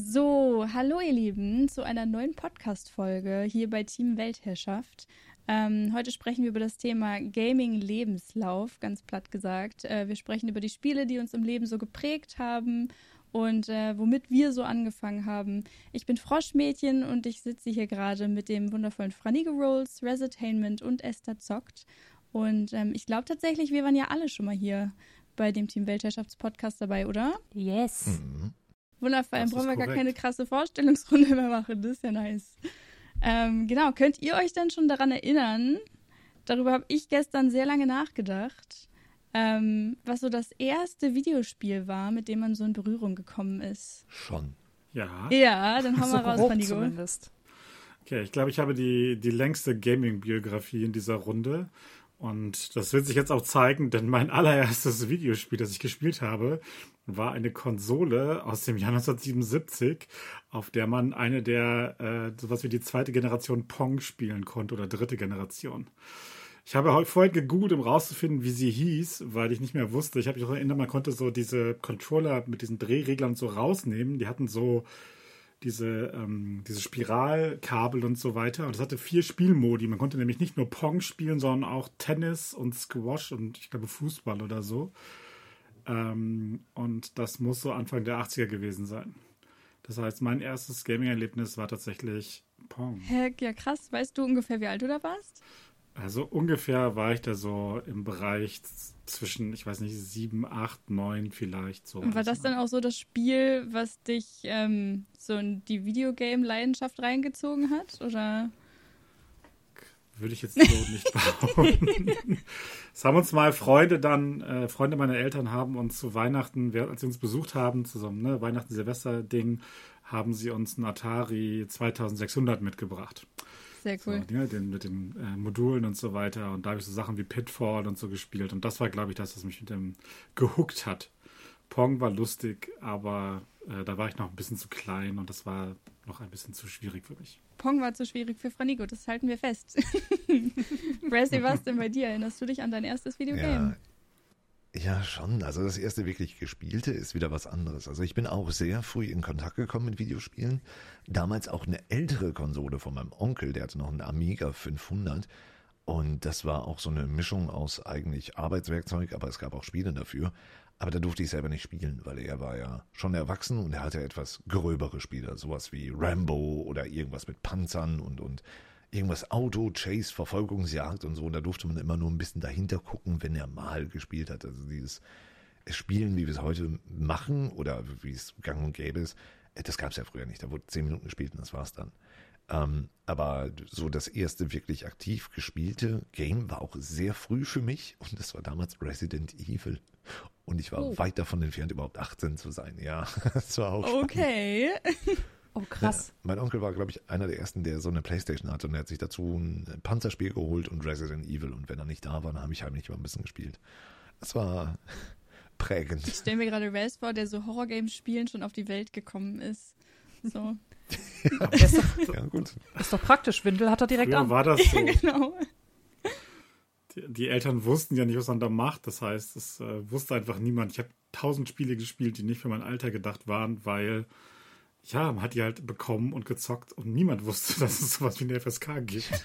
So, hallo ihr Lieben zu einer neuen Podcast-Folge hier bei Team Weltherrschaft. Ähm, heute sprechen wir über das Thema Gaming-Lebenslauf, ganz platt gesagt. Äh, wir sprechen über die Spiele, die uns im Leben so geprägt haben und äh, womit wir so angefangen haben. Ich bin Froschmädchen und ich sitze hier gerade mit dem wundervollen Franige Rolls, Resetainment und Esther Zockt. Und ähm, ich glaube tatsächlich, wir waren ja alle schon mal hier bei dem Team Weltherrschaftspodcast dabei, oder? Yes. Mhm. Wundervoll, dann brauchen wir gar korrekt. keine krasse Vorstellungsrunde mehr machen. Das ist ja nice. Ähm, genau, könnt ihr euch dann schon daran erinnern? Darüber habe ich gestern sehr lange nachgedacht, ähm, was so das erste Videospiel war, mit dem man so in Berührung gekommen ist. Schon. Ja. Ja, dann hau So mal raus, Panigo. zumindest. Okay, ich glaube, ich habe die, die längste Gaming-Biografie in dieser Runde. Und das wird sich jetzt auch zeigen, denn mein allererstes Videospiel, das ich gespielt habe, war eine Konsole aus dem Jahr 1977, auf der man eine der, äh, sowas wie die zweite Generation Pong spielen konnte oder dritte Generation. Ich habe vorhin gegoogelt, um rauszufinden, wie sie hieß, weil ich nicht mehr wusste. Ich habe mich auch erinnert, man konnte so diese Controller mit diesen Drehreglern so rausnehmen. Die hatten so diese, ähm, diese Spiralkabel und so weiter. Und es hatte vier Spielmodi. Man konnte nämlich nicht nur Pong spielen, sondern auch Tennis und Squash und ich glaube Fußball oder so. Ähm, und das muss so Anfang der 80er gewesen sein. Das heißt, mein erstes Gaming-Erlebnis war tatsächlich Pong. Hä, ja krass. Weißt du ungefähr, wie alt du da warst? Also ungefähr war ich da so im Bereich zwischen, ich weiß nicht, sieben, acht, neun vielleicht so. Und war das dann auch so das Spiel, was dich ähm, so in die Videogame-Leidenschaft reingezogen hat? Oder? Würde ich jetzt so nicht behaupten. Es haben uns mal Freunde dann, äh, Freunde meiner Eltern haben uns zu Weihnachten, als sie uns besucht haben, zusammen, ne, Weihnachten-Silvester-Ding, haben sie uns einen Atari 2600 mitgebracht. Sehr cool. So, ne, den, mit den äh, Modulen und so weiter. Und da habe ich so Sachen wie Pitfall und so gespielt. Und das war, glaube ich, das, was mich mit dem gehuckt hat. Pong war lustig, aber äh, da war ich noch ein bisschen zu klein und das war noch ein bisschen zu schwierig für mich. Pong war zu schwierig für Franigo, das halten wir fest. Brass, wie war es denn bei dir? Erinnerst du dich an dein erstes Videogame? Ja. Ja, schon. Also das erste wirklich gespielte ist wieder was anderes. Also ich bin auch sehr früh in Kontakt gekommen mit Videospielen. Damals auch eine ältere Konsole von meinem Onkel, der hatte noch einen Amiga 500. Und das war auch so eine Mischung aus eigentlich Arbeitswerkzeug, aber es gab auch Spiele dafür. Aber da durfte ich selber nicht spielen, weil er war ja schon erwachsen und er hatte etwas gröbere Spiele, sowas wie Rambo oder irgendwas mit Panzern und, und irgendwas Auto, Chase, Verfolgungsjagd und so. Und da durfte man immer nur ein bisschen dahinter gucken, wenn er mal gespielt hat. Also dieses Spielen, wie wir es heute machen oder wie es gang und gäbe ist, äh, das gab es ja früher nicht. Da wurde zehn Minuten gespielt und das war's dann. Ähm, aber so das erste wirklich aktiv gespielte Game war auch sehr früh für mich und das war damals Resident Evil. Und ich war Oh. weit davon entfernt, überhaupt 18 zu sein. Ja, das war auch spannend. Oh, krass. Ja, mein Onkel war, glaube ich, einer der ersten, der so eine Playstation hatte und er hat sich dazu ein Panzerspiel geholt und Resident Evil. Und wenn er nicht da war, dann habe ich heimlich mal ein bisschen gespielt. Das war prägend. Ich stelle mir gerade Raz vor, der so Horrorgames spielen schon auf die Welt gekommen ist. So. Das ist doch, Ja, gut. ist doch praktisch. Windel hat er direkt Früher an. war das so. genau. Die, die Eltern wussten ja nicht, was man da macht. Das heißt, es äh, wusste einfach niemand. Ich habe tausend Spiele gespielt, die nicht für mein Alter gedacht waren, weil ja, man hat die halt bekommen und gezockt und niemand wusste, dass es sowas wie eine FSK gibt.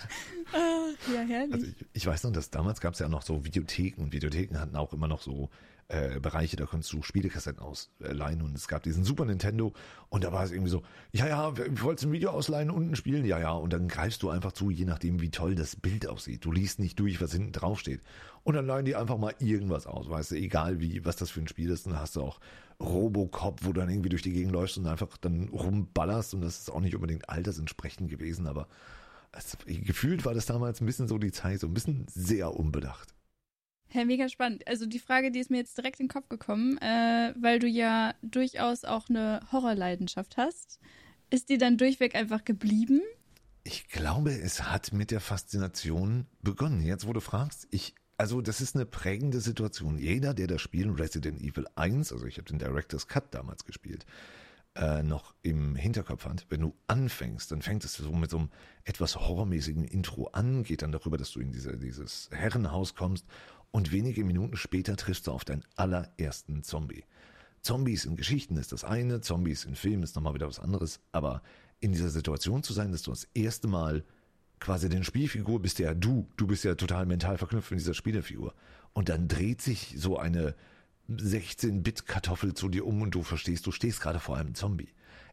Ja, herrlich. Also ich, ich weiß noch, dass damals gab es ja noch so Videotheken und Videotheken hatten auch immer noch so äh, Bereiche, da konntest du Spielekassetten ausleihen und es gab diesen Super Nintendo und da war es irgendwie so, ja, ja, wolltest ein Video ausleihen und ein spielen? Ja, ja, und dann greifst du einfach zu, je nachdem, wie toll das Bild aussieht. Du liest nicht durch, was hinten drauf steht. Und dann leihen die einfach mal irgendwas aus, weißt du, egal wie, was das für ein Spiel ist. Dann hast du auch Robocop, wo du dann irgendwie durch die Gegend läufst und einfach dann rumballerst und das ist auch nicht unbedingt altersentsprechend gewesen, aber es, gefühlt war das damals ein bisschen so die Zeit, so ein bisschen sehr unbedacht. Hä, mega spannend. Also die Frage, die ist mir jetzt direkt in den Kopf gekommen, äh, weil du ja durchaus auch eine Horrorleidenschaft hast. Ist die dann durchweg einfach geblieben? Ich glaube, es hat mit der Faszination begonnen. Jetzt, wo du fragst, ich, also das ist eine prägende Situation. Jeder, der das Spiel Resident Evil 1, also ich habe den Director's Cut damals gespielt, äh, noch im Hinterkopf hat, wenn du anfängst, dann fängt es so mit so einem etwas horrormäßigen Intro an, geht dann darüber, dass du in diese, dieses Herrenhaus kommst und wenige Minuten später triffst du auf deinen allerersten Zombie. Zombies in Geschichten ist das eine, Zombies in Filmen ist nochmal wieder was anderes, aber in dieser Situation zu sein, dass du das erste Mal quasi den Spielfigur bist ja du, du bist ja total mental verknüpft mit dieser Spielefigur. Und dann dreht sich so eine 16-Bit-Kartoffel zu dir um und du verstehst, du stehst gerade vor einem Zombie.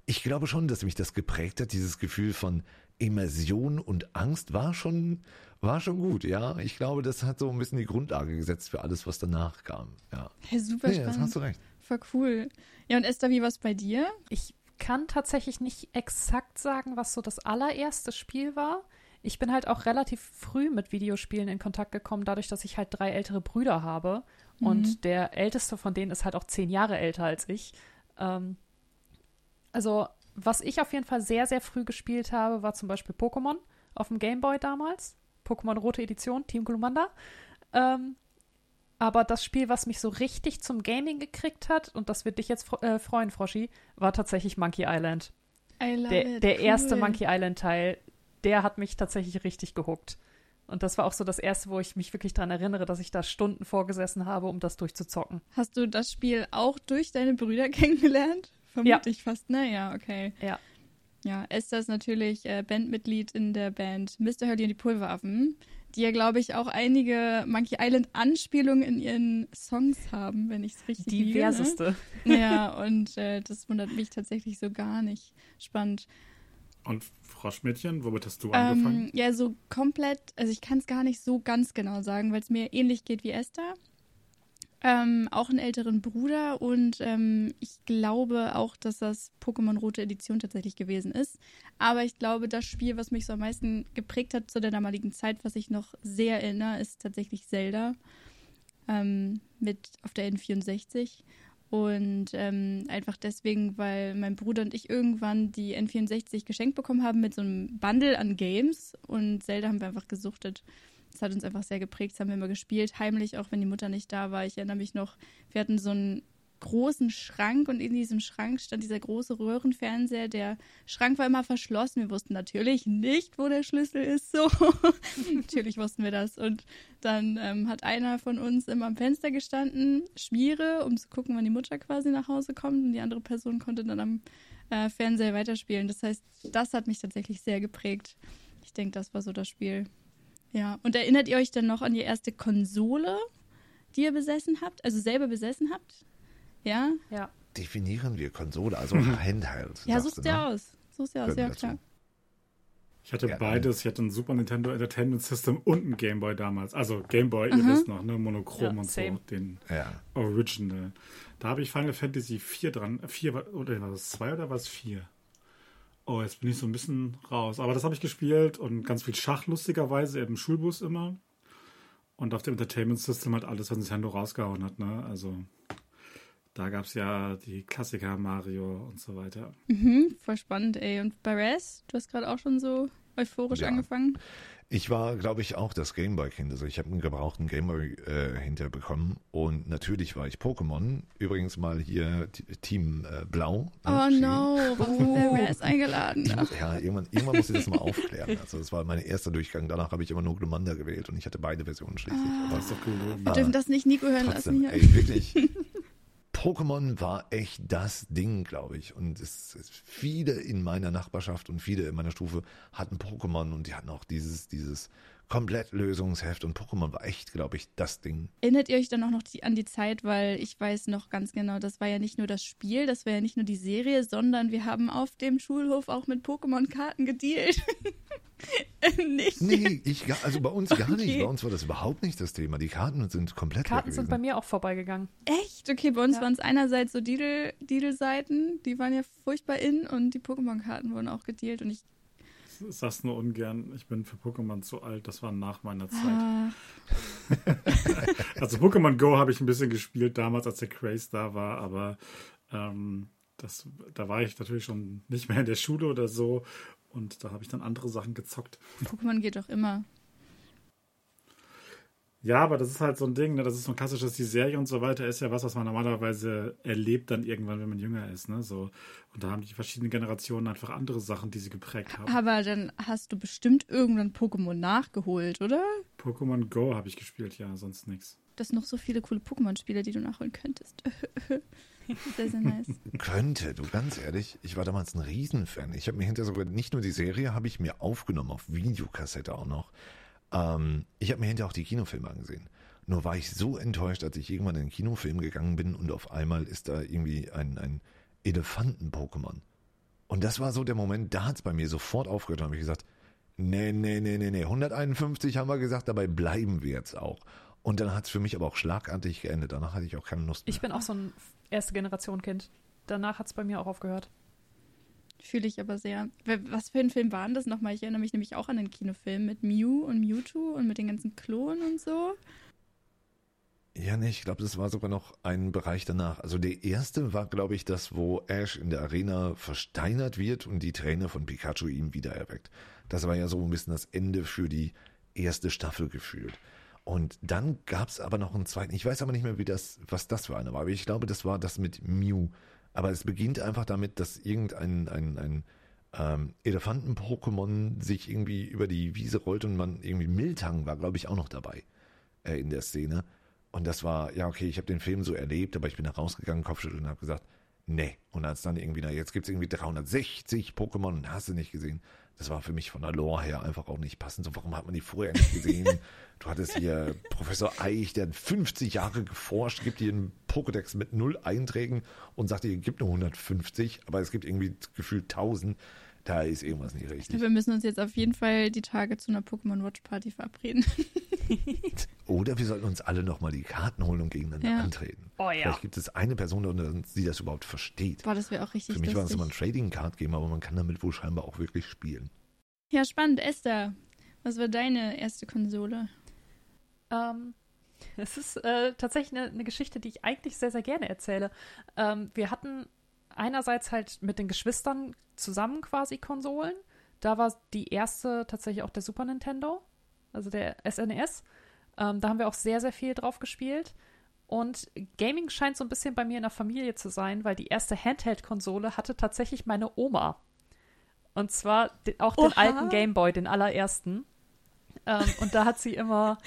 Ich glaube schon, dass mich das geprägt hat, dieses Gefühl von Immersion und Angst war schon, war schon gut, ja. Ich glaube, das hat so ein bisschen die Grundlage gesetzt für alles, was danach kam, ja. Hey, super Nee, spannend. das hast du recht. Voll cool. Ja, und Esther, wie war's bei dir? Ich kann tatsächlich nicht exakt sagen, was so das allererste Spiel war. Ich bin halt auch relativ früh mit Videospielen in Kontakt gekommen, dadurch, dass ich halt drei ältere Brüder habe. Und der älteste von denen ist halt auch zehn Jahre älter als ich. Ähm, also, was ich auf jeden Fall sehr, sehr früh gespielt habe, war zum Beispiel Pokémon auf dem Game Boy damals. Pokémon Rote Edition, Team Glumanda. Ähm, aber das Spiel, was mich so richtig zum Gaming gekriegt hat, und das wird dich jetzt fro- äh, freuen, Froschi, war tatsächlich Monkey Island. I love Der, it. der cool. erste Monkey Island Teil, der hat mich tatsächlich richtig gehuckt. Und das war auch so das erste, wo ich mich wirklich daran erinnere, dass ich da Stunden vorgesessen habe, um das durchzuzocken. Hast du das Spiel auch durch deine Brüder kennengelernt? Vermute ich fast, ne? Ja, okay. Ja. Ja, Esther ist natürlich äh, Bandmitglied in der Band Mr. Hurley und die Pulveraffen, die ja, glaube ich, auch einige Monkey Island-Anspielungen in ihren Songs haben, wenn ich es richtig liege, Diverseste. Ne? Ja, und äh, das wundert mich tatsächlich so gar nicht. Spannend. Und Froschmädchen, womit hast du angefangen? Ähm, ja, so komplett, also ich kann es gar nicht so ganz genau sagen, weil es mir ähnlich geht wie Esther. Ähm, auch einen älteren Bruder und ähm, ich glaube auch, dass das Pokémon Rote Edition tatsächlich gewesen ist. Aber ich glaube, das Spiel, was mich so am meisten geprägt hat zu der damaligen Zeit, was ich noch sehr erinnere, ist tatsächlich Zelda ähm, mit auf der N64. Und ähm, einfach deswegen, weil mein Bruder und ich irgendwann die N64 geschenkt bekommen haben mit so einem Bundle an Games. Und Zelda haben wir einfach gesuchtet. Das hat uns einfach sehr geprägt. Das haben wir immer gespielt, heimlich, auch wenn die Mutter nicht da war. Ich erinnere mich noch, wir hatten so einen großen Schrank und in diesem Schrank stand dieser große Röhrenfernseher. Der Schrank war immer verschlossen. Wir wussten natürlich nicht, wo der Schlüssel ist. So, natürlich wussten wir das. Und dann ähm, hat einer von uns immer am Fenster gestanden, Schmiere, um zu gucken, wann die Mutter quasi nach Hause kommt. Und die andere Person konnte dann am äh, Fernseher weiterspielen. Das heißt, das hat mich tatsächlich sehr geprägt. Ich denke, das war so das Spiel. Ja, und erinnert ihr euch dann noch an die erste Konsole, die ihr besessen habt? Also selber besessen habt? Ja? Ja. Definieren wir Konsole, also Handheld. Ja, du, dir ne? aus. Such's dir aus, ja dazu. klar. Ich hatte Ja, beides. Ich hatte ein Super Nintendo Entertainment System und ein Game Boy damals. Also Game Boy, ihr Mhm. wisst noch, ne? Monochrom Ja, und same. so, den Ja. Original. Da habe ich Final Fantasy 4 dran. 4 war, oder war das 2 oder war es 4? Oh, jetzt bin ich so ein bisschen raus. Aber das habe ich gespielt und ganz viel Schach, lustigerweise, im Schulbus immer. Und auf dem Entertainment System halt alles, was Nintendo rausgehauen hat, ne? Also da gab es ja die Klassiker Mario und so weiter. Mhm, voll spannend, ey. Und bei Res, du hast gerade auch schon so euphorisch Ja. angefangen. Ich war, glaube ich, auch das Gameboy-Kind. Also ich habe einen gebrauchten Gameboy äh, hinterbekommen. Und natürlich war ich Pokémon. Übrigens mal hier T- Team äh, Blau. Oh ne? no, warum hat der Res eingeladen? Ja, irgendwann, irgendwann muss ich das mal aufklären. Also das war mein erster Durchgang. Danach habe ich immer nur Glumanda gewählt und ich hatte beide Versionen schließlich. Aber Das ist doch cool. Wir dürfen das nicht Nico hören trotzdem, lassen hier. ey, wirklich. Pokémon war echt das Ding, glaube ich. Und es, es, viele in meiner Nachbarschaft und viele in meiner Stufe hatten Pokémon und die hatten auch dieses, dieses Komplettlösungsheft und Pokémon war echt, glaube ich, das Ding. Erinnert ihr euch dann auch noch die, an die Zeit, weil ich weiß noch ganz genau, das war ja nicht nur das Spiel, das war ja nicht nur die Serie, sondern wir haben auf dem Schulhof auch mit Pokémon-Karten gedealt. nicht? Nee, ich, also bei uns gar nicht. Okay. Bei uns war das überhaupt nicht das Thema. Die Karten sind komplett Karten sind bei mir auch vorbeigegangen. Echt? Okay, bei uns Ja. waren es einerseits so Deedle-Seiten, die waren ja furchtbar in und die Pokémon-Karten wurden auch gedealt und ich. Ich sag's nur ungern, ich bin für Pokémon zu alt, das war nach meiner Zeit. Ah, Also Pokémon Go habe ich ein bisschen gespielt damals, als der Craze da war, aber ähm, das, da war ich natürlich schon nicht mehr in der Schule oder so und da habe ich dann andere Sachen gezockt. Pokémon geht doch immer. Ja, aber das ist halt so ein Ding, ne? das ist so ein klassisches, die Serie und so weiter ist ja was, was man normalerweise erlebt dann irgendwann, wenn man jünger ist. Ne? So, und da haben die verschiedenen Generationen einfach andere Sachen, die sie geprägt haben. Aber dann hast du bestimmt irgendwann Pokémon nachgeholt, oder? Pokémon Go habe ich gespielt, ja, sonst nichts. Das sind noch so viele coole Pokémon-Spiele, die du nachholen könntest. sehr, sehr nice. Könnte, du ganz ehrlich, ich war damals ein Riesenfan. Ich habe mir hinterher sogar nicht nur die Serie, habe ich mir aufgenommen, auf Videokassette auch noch. Ähm, ich habe mir hinterher auch die Kinofilme angesehen. Nur war ich so enttäuscht, als ich irgendwann in den Kinofilm gegangen bin und auf einmal ist da irgendwie ein, ein Elefanten-Pokémon. Und das war so der Moment, da hat es bei mir sofort aufgehört. Da habe ich gesagt, nee, nee, nee, nee, nee, 151 haben wir gesagt, dabei bleiben wir jetzt auch. Und dann hat es für mich aber auch schlagartig geendet. Danach hatte ich auch keine Lust mehr. Ich bin auch so ein erste Generation Kind. Danach hat es bei mir auch aufgehört. Fühle ich aber sehr. Was für ein Film war denn das nochmal? Ich erinnere mich nämlich auch an den Kinofilm mit Mew und Mewtwo und mit den ganzen Klonen und so. Ja, nee, ich glaube, das war sogar noch ein Bereich danach. Also der erste war, glaube ich, das, wo Ash in der Arena versteinert wird und die Träne von Pikachu ihm wieder erweckt. Das war ja so ein bisschen das Ende für die erste Staffel gefühlt. Und dann gab es aber noch einen zweiten. Ich weiß aber nicht mehr, wie das, was das für einer war. Aber ich glaube, das war das mit Mew. Aber es beginnt einfach damit, dass irgendein ein, ein, ähm, Elefanten-Pokémon sich irgendwie über die Wiese rollt und man irgendwie Miltang war, glaube ich, auch noch dabei äh, in der Szene. Und das war, ja, okay, ich habe den Film so erlebt, aber ich bin da rausgegangen, Kopfschütteln und habe gesagt, nee. Und als dann irgendwie, na, jetzt gibt es irgendwie 360 Pokémon, hast du nicht gesehen. Das war für mich von der Lore her einfach auch nicht passend. So, warum hat man die vorher nicht gesehen? du hattest hier Professor Eich, der hat 50 Jahre geforscht, gibt dir einen Pokédex mit null Einträgen und sagt dir, gibt nur 150, aber es gibt irgendwie gefühlt 1000 da ist irgendwas nicht richtig. Glaube, wir müssen uns jetzt auf jeden Fall die Tage zu einer Pokémon Watch Party verabreden. Oder wir sollten uns alle nochmal die Karten holen und gegeneinander Ja. antreten. Oh ja. Vielleicht gibt es eine Person, unter uns, die das überhaupt versteht. Boah, das wäre auch richtig Für mich war es immer ein Trading Card Game, aber man kann damit wohl scheinbar auch wirklich spielen. Ja, spannend. Esther, was war deine erste Konsole? Ähm, es ist äh, tatsächlich eine, eine Geschichte, die ich eigentlich sehr, sehr gerne erzähle. Ähm, wir hatten einerseits halt mit den Geschwistern zusammen quasi Konsolen. Da war die erste tatsächlich auch der Super Nintendo, also der SNES. Ähm, da haben wir auch sehr, sehr viel drauf gespielt. Und Gaming scheint so ein bisschen bei mir in der Familie zu sein, weil die erste Handheld-Konsole hatte tatsächlich meine Oma. Und zwar auch den Oha. alten Game Boy, den allerersten. Ähm, und da hat sie immer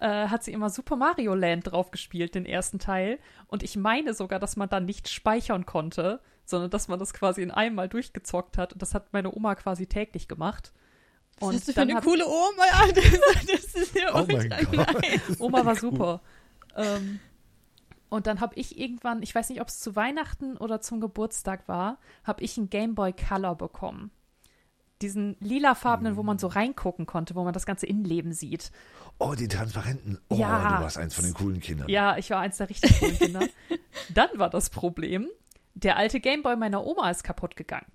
äh, hat sie immer Super Mario Land drauf gespielt, den ersten Teil. Und ich meine sogar, dass man da nicht speichern konnte, sondern dass man das quasi in einem Mal durchgezockt hat. Und das hat meine Oma quasi täglich gemacht. Und hast du für dann eine hat- coole Oma? Ja, das, das ist ja Oh. Oma war Cool. super. Ähm, und dann habe ich irgendwann, ich weiß nicht, ob es zu Weihnachten oder zum Geburtstag war, habe ich einen Game Boy Color bekommen. Diesen lilafarbenen, wo man so reingucken konnte, wo man das ganze Innenleben sieht. Oh, die Transparenten. Oh, Ja. du warst eins von den coolen Kindern. Ja, ich war eins der richtig coolen Kinder. Dann war das Problem, der alte Gameboy meiner Oma ist kaputt gegangen.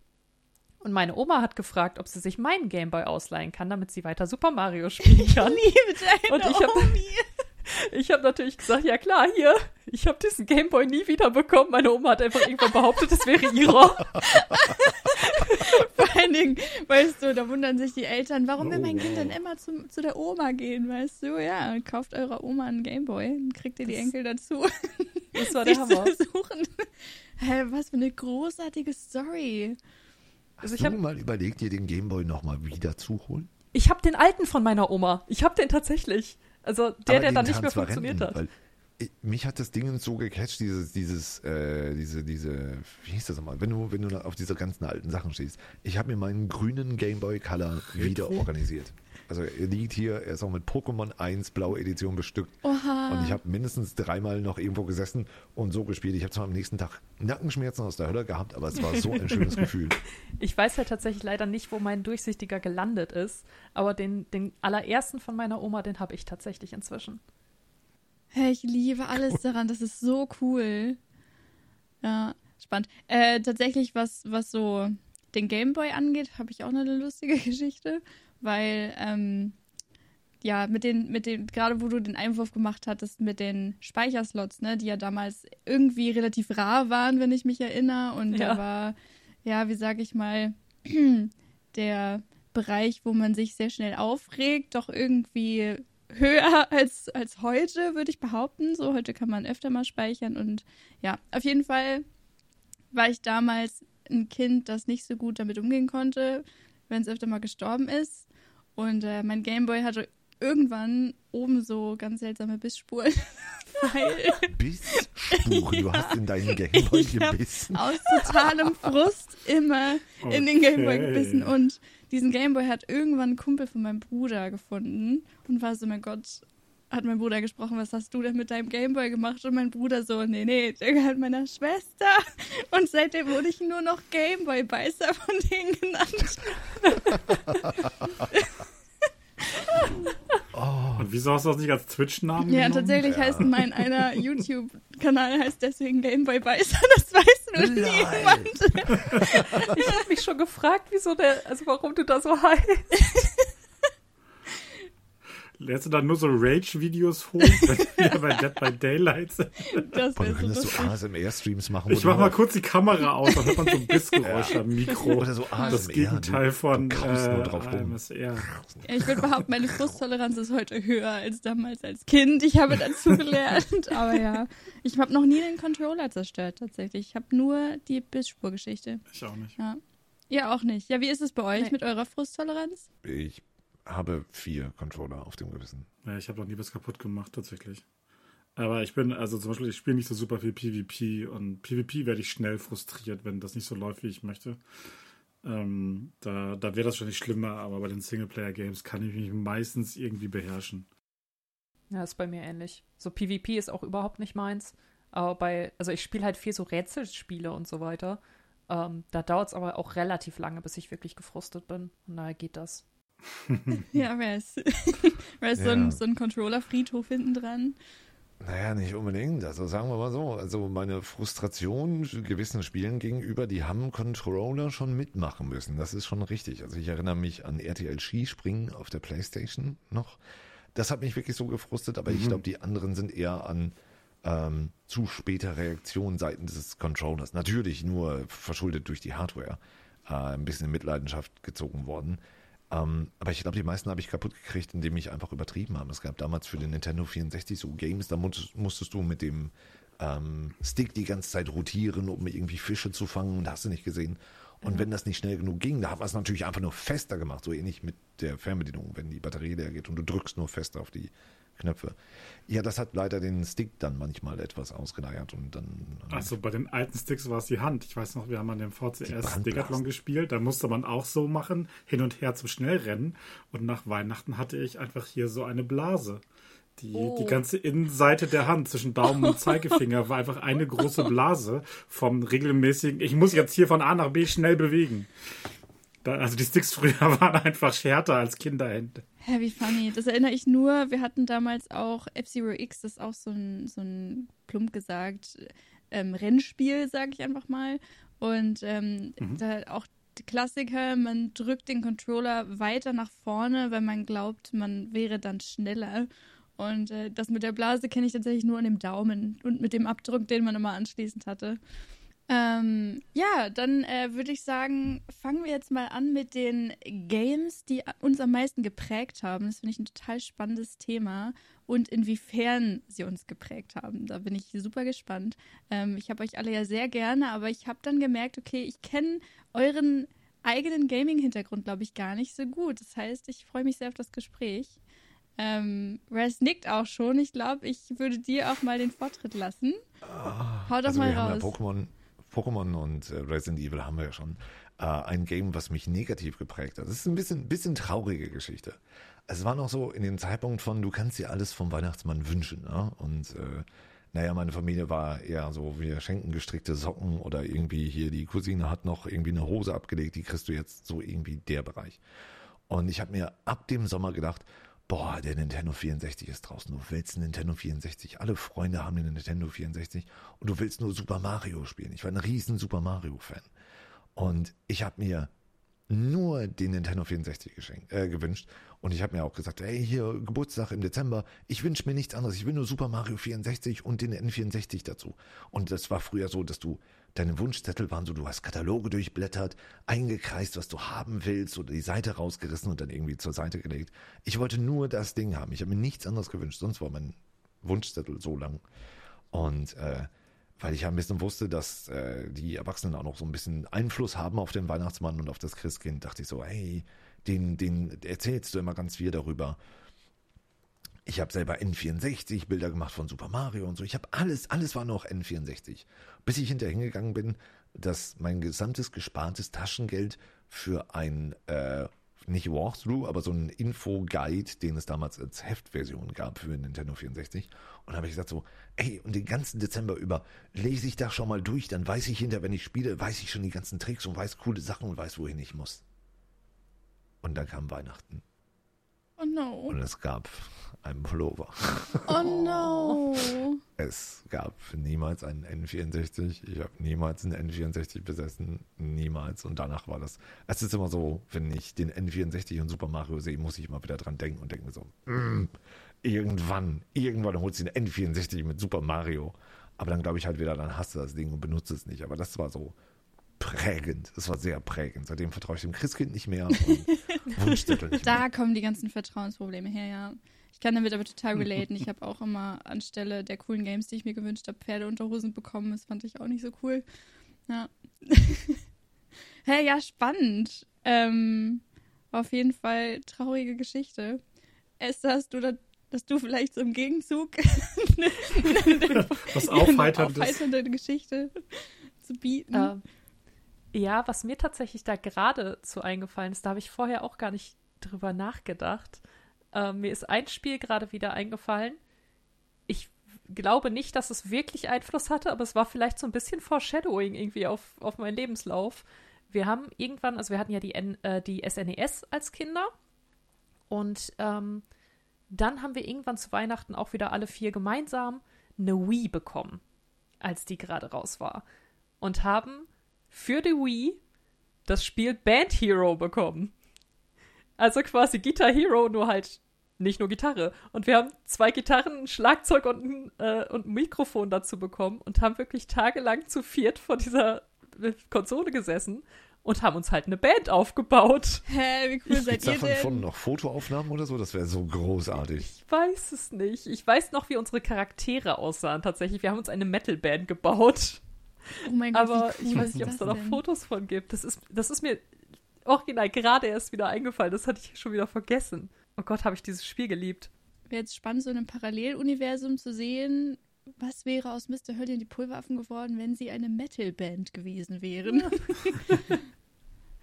Und meine Oma hat gefragt, ob sie sich meinen Gameboy ausleihen kann, damit sie weiter Super Mario spielen kann. Deine Und ich hab- Omi. Ich habe natürlich gesagt, ja klar, hier, ich habe diesen Gameboy nie wieder bekommen. Meine Oma hat einfach irgendwann behauptet, es wäre ihrer. Allen Dingen, weißt du, da wundern sich die Eltern, warum will mein Oh. Kind denn immer zu, zu der Oma gehen, weißt du? Ja, kauft eurer Oma einen Gameboy, dann kriegt ihr die Das- Enkel dazu, Das war der Hammer. suchen. Hä, was für eine großartige Story. Hast Also ich du hab- mal überlegt, dir den Gameboy nochmal wieder zu holen? Ich habe den alten von meiner Oma. Ich habe den tatsächlich. Also der, Aber der dann nicht mehr funktioniert hat. Weil mich hat das Ding so gecatcht, dieses, dieses, äh, diese, diese, wie hieß das nochmal, wenn du, wenn du auf diese ganzen alten Sachen stehst. Ich habe mir meinen grünen Game Boy Color wieder organisiert. Also er liegt hier, er ist auch mit Pokémon 1 blaue Edition bestückt. Oha. Und ich habe mindestens dreimal noch irgendwo gesessen und so gespielt. Ich habe zwar am nächsten Tag Nackenschmerzen aus der Hölle gehabt, aber es war so ein schönes Gefühl. Ich weiß ja tatsächlich leider nicht, wo mein durchsichtiger gelandet ist, aber den, den allerersten von meiner Oma, den habe ich tatsächlich inzwischen. Hey, ich liebe alles daran, das ist so cool. Ja, spannend. Äh, tatsächlich, was, was so den Gameboy angeht, habe ich auch eine lustige Geschichte, weil, ähm, ja, mit den, mit den, gerade wo du den Einwurf gemacht hattest, mit den Speicherslots, ne, die ja damals irgendwie relativ rar waren, wenn ich mich erinnere. Und Ja. da war, ja, wie sag ich mal, der Bereich, wo man sich sehr schnell aufregt, doch irgendwie höher als, als heute, würde ich behaupten. So, heute kann man öfter mal speichern und ja, auf jeden Fall war ich damals ein Kind, das nicht so gut damit umgehen konnte, wenn es öfter mal gestorben ist. Und äh, mein Gameboy hatte irgendwann oben so ganz seltsame Bissspuren Weil Bissspuren, du hast in deinen Gameboy gebissen. aus totalem Frust immer in den Gameboy Okay. gebissen und diesen Gameboy hat irgendwann ein Kumpel von meinem Bruder gefunden und war so, mein Gott, hat mein Bruder gesprochen, was hast du denn mit deinem Gameboy gemacht? Und mein Bruder so, nee, nee, der gehört meiner Schwester. Und seitdem wurde ich nur noch Gameboy-Beißer von denen genannt. Und wieso hast du das nicht als Twitch-Namen Ja, genommen? tatsächlich heißt mein einer YouTube-Kanal heißt deswegen Gameboy-Beißer. Das weiß nur Nein. niemand. Ich habe mich schon gefragt, wieso der, also warum du da so heißt. Lädst du dann nur so Rage-Videos hoch, wenn wir bei Dead by Daylight sind? Das Boah, wäre du so so. ASMR-Streams machen. Ich du mach mal kurz die Kamera aus, dann hört man so ein Bissgeräusch am Mikro. Oder so ASMR. das Gegenteil du, von du nur äh, drauf rum. AMSR. Ja, ich würde behaupten, meine Frusttoleranz ist heute höher als damals als Kind. Ich habe dazu gelernt. Aber ja, ich habe noch nie den Controller zerstört, tatsächlich. Ich habe nur die Bissspurgeschichte. Ich auch nicht. Ja. Ihr auch nicht. Ja, wie ist es bei euch Nee. mit eurer Frusttoleranz? Ich habe vier Controller auf dem Gewissen. Ja, ich habe noch nie was kaputt gemacht, tatsächlich. Aber ich bin, also zum Beispiel, ich spiele nicht so super viel PvP und PvP werde ich schnell frustriert, wenn das nicht so läuft, wie ich möchte. Ähm, da da wäre das schon nicht schlimmer, aber bei den Singleplayer-Games kann ich mich meistens irgendwie beherrschen. Ja, ist bei mir ähnlich. So PvP ist auch überhaupt nicht meins. Aber bei, also ich spiele halt viel so Rätselspiele und so weiter. Ähm, da dauert es aber auch relativ lange, bis ich wirklich gefrustet bin. Und daher geht das. Ja, wer ist, wer ist so Ja. ein, so ein Controller-Friedhof hinten dran? Naja, nicht unbedingt. Also sagen wir mal so. Also meine Frustration gewissen Spielen gegenüber, die haben Controller schon mitmachen müssen. Das ist schon richtig. Also ich erinnere mich an RTL Skispringen auf der Playstation noch. Das hat mich wirklich so gefrustet, aber ich Mhm. glaube, die anderen sind eher an ähm, zu später Reaktion seitens des Controllers. Natürlich nur verschuldet durch die Hardware. Äh, ein bisschen in Mitleidenschaft gezogen worden. Ähm, aber ich glaube, die meisten habe ich kaputt gekriegt, indem ich einfach übertrieben habe. Es gab damals für den Nintendo 64 so Games, da musstest, du mit dem ähm, Stick die ganze Zeit rotieren, um irgendwie Fische zu fangen. Und hast du nicht gesehen. Und wenn das nicht schnell genug ging, da hat man es natürlich einfach nur fester gemacht. So ähnlich mit der Fernbedienung, wenn die Batterie leer geht und du drückst nur fester auf die Knöpfe. Ja, das hat leider den Stick dann manchmal etwas ausgeleiert und dann. Also bei den alten Sticks war es die Hand. Ich weiß noch, wir haben an dem VCS. Decathlon gespielt. Da musste man auch so machen, hin und her zum Schnellrennen. Und nach Weihnachten hatte ich einfach hier so eine Blase. Die, Oh. die ganze Innenseite der Hand zwischen Daumen und Zeigefinger war einfach eine große Blase vom regelmäßigen, ich muss jetzt hier von A nach B schnell bewegen. Da, also die Sticks früher waren einfach härter als Kinderhände. Hä, wie funny. Das erinnere ich nur. Wir hatten damals auch F-Zero X, das ist auch so ein, so ein plump gesagt ähm, Rennspiel, sage ich einfach mal. Und ähm, da auch Klassiker, man drückt den Controller weiter nach vorne, weil man glaubt, man wäre dann schneller. Und äh, das mit der Blase kenne ich tatsächlich nur an dem Daumen und mit dem Abdruck, den man immer anschließend hatte. Ähm, ja, dann äh, würde ich sagen, fangen wir jetzt mal an mit den Games, die uns am meisten geprägt haben. Das finde ich ein total spannendes Thema und inwiefern sie uns geprägt haben. Da bin ich super gespannt. Ähm, ich habe euch alle ja sehr gerne, aber ich habe dann gemerkt, okay, ich kenne euren eigenen Gaming-Hintergrund, glaube ich, gar nicht so gut. Das heißt, ich freue mich sehr auf das Gespräch. Ähm, Raz nickt auch schon. Ich glaube, ich würde dir auch mal den Vortritt lassen. Hau doch also mal wir haben ja raus. Pokémon, Pokémon und äh, Resident Evil haben wir ja schon. Äh, ein Game, was mich negativ geprägt hat. Das ist ein bisschen, bisschen traurige Geschichte. Es war noch so in dem Zeitpunkt von, du kannst dir alles vom Weihnachtsmann wünschen. Ne? Und äh, naja, meine Familie war eher so, wir schenken gestrickte Socken oder irgendwie hier, die Cousine hat noch irgendwie eine Hose abgelegt, die kriegst du jetzt so irgendwie der Bereich. Und ich habe mir ab dem Sommer gedacht, boah, der Nintendo 64 ist draußen, du willst Nintendo 64, alle Freunde haben den Nintendo 64 und du willst nur Super Mario spielen. Ich war ein riesen Super Mario Fan. Und ich habe mir nur den Nintendo 64 geschenkt, äh, gewünscht. Und ich habe mir auch gesagt, hey, hier Geburtstag im Dezember, ich wünsche mir nichts anderes. Ich will nur Super Mario 64 und den N64 dazu. Und das war früher so, dass du, deine Wunschzettel waren so, du hast Kataloge durchblättert, eingekreist, was du haben willst, oder die Seite rausgerissen und dann irgendwie zur Seite gelegt. Ich wollte nur das Ding haben. Ich habe mir nichts anderes gewünscht, sonst war mein Wunschzettel so lang. Und äh, weil ich ja ein bisschen wusste, dass äh, die Erwachsenen auch noch so ein bisschen Einfluss haben auf den Weihnachtsmann und auf das Christkind, dachte ich so, hey, den, den erzählst du immer ganz viel darüber. Ich habe selber N64 Bilder gemacht von Super Mario und so. Ich habe alles, alles war noch N64. Bis ich hinterher hingegangen bin, dass mein gesamtes gespartes Taschengeld für ein, äh, nicht Walkthrough, aber so ein Info-Guide, den es damals als Heftversion gab für Nintendo 64. Und habe ich gesagt so, ey, und den ganzen Dezember über lese ich da schon mal durch, dann weiß ich hinter, wenn ich spiele, weiß ich schon die ganzen Tricks und weiß coole Sachen und weiß, wohin ich muss. Und dann kam Weihnachten. Oh no. Und es gab einen Pullover. Oh no. Es gab niemals einen N64. Ich habe niemals einen N64 besessen. Niemals. Und danach war das. Es ist immer so, wenn ich den N64 und Super Mario sehe, muss ich immer wieder dran denken und denke mir so, mm, irgendwann, irgendwann holt sie einen N64 mit Super Mario. Aber dann glaube ich halt wieder, dann hast du das Ding und benutzt es nicht. Aber das war so prägend. Das war sehr prägend. Seitdem vertraue ich dem Christkind nicht mehr nicht Da mehr. kommen die ganzen Vertrauensprobleme her, ja. Ich kann damit aber total relaten. Ich habe auch immer anstelle der coolen Games, die ich mir gewünscht habe, Pferdeunterhosen bekommen. Das fand ich auch nicht so cool. Ja. hey, ja, spannend. Ähm, auf jeden Fall traurige Geschichte. Esther, hast du da, dass du vielleicht so im Gegenzug Was eine Aufheiterndes. aufheiternde Geschichte zu bieten? Ähm, ja, was mir tatsächlich da gerade zu eingefallen ist, da habe ich vorher auch gar nicht drüber nachgedacht. Ähm, mir ist ein Spiel gerade wieder eingefallen. Ich glaube nicht, dass es wirklich Einfluss hatte, aber es war vielleicht so ein bisschen Foreshadowing irgendwie auf, auf meinen Lebenslauf. Wir haben irgendwann, also wir hatten ja die, N, äh, die SNES als Kinder und ähm, dann haben wir irgendwann zu Weihnachten auch wieder alle vier gemeinsam eine Wii bekommen, als die gerade raus war. Und haben für die Wii das Spiel Band Hero bekommen. Also quasi Guitar Hero, nur halt nicht nur Gitarre. Und wir haben zwei Gitarren, ein Schlagzeug und ein, äh, und ein Mikrofon dazu bekommen und haben wirklich tagelang zu viert vor dieser äh, Konsole gesessen und haben uns halt eine Band aufgebaut. Hä, wie cool seid Gibt's ihr davon denn? von noch Fotoaufnahmen oder so? Das wäre so großartig. Ich weiß es nicht. Ich weiß noch, wie unsere Charaktere aussahen tatsächlich. Wir haben uns eine Metalband gebaut. Oh mein Gott, Aber cool ich weiß nicht, ob es da noch? Fotos von gibt. Das ist, das ist mir original gerade erst wieder eingefallen. Das hatte ich schon wieder vergessen. Oh Gott, habe ich dieses Spiel geliebt. Wäre jetzt spannend, so in einem Paralleluniversum zu sehen, was wäre aus Mr. Und die Pulverwaffen geworden, wenn sie eine Metalband gewesen wären.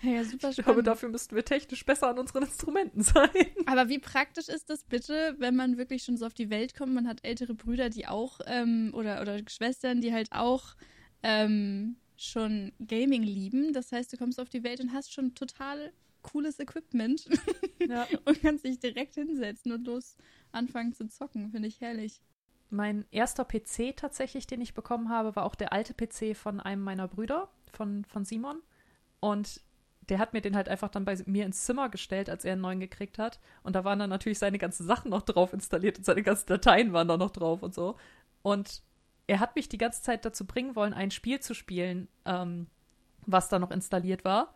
ja, super Ich glaube, dafür müssten wir technisch besser an unseren Instrumenten sein. Aber wie praktisch ist das bitte, wenn man wirklich schon so auf die Welt kommt? Man hat ältere Brüder, die auch, ähm, oder, oder Schwestern, die halt auch ähm, schon Gaming lieben. Das heißt, du kommst auf die Welt und hast schon total cooles Equipment Ja. und kannst dich direkt hinsetzen und los anfangen zu zocken. Finde ich herrlich. Mein erster PC tatsächlich, den ich bekommen habe, war auch der alte PC von einem meiner Brüder, von, von Simon. Und der hat mir den halt einfach dann bei mir ins Zimmer gestellt, als er einen neuen gekriegt hat. Und da waren dann natürlich seine ganzen Sachen noch drauf installiert und seine ganzen Dateien waren da noch drauf und so. Und er hat mich die ganze Zeit dazu bringen wollen, ein Spiel zu spielen, ähm, was da noch installiert war.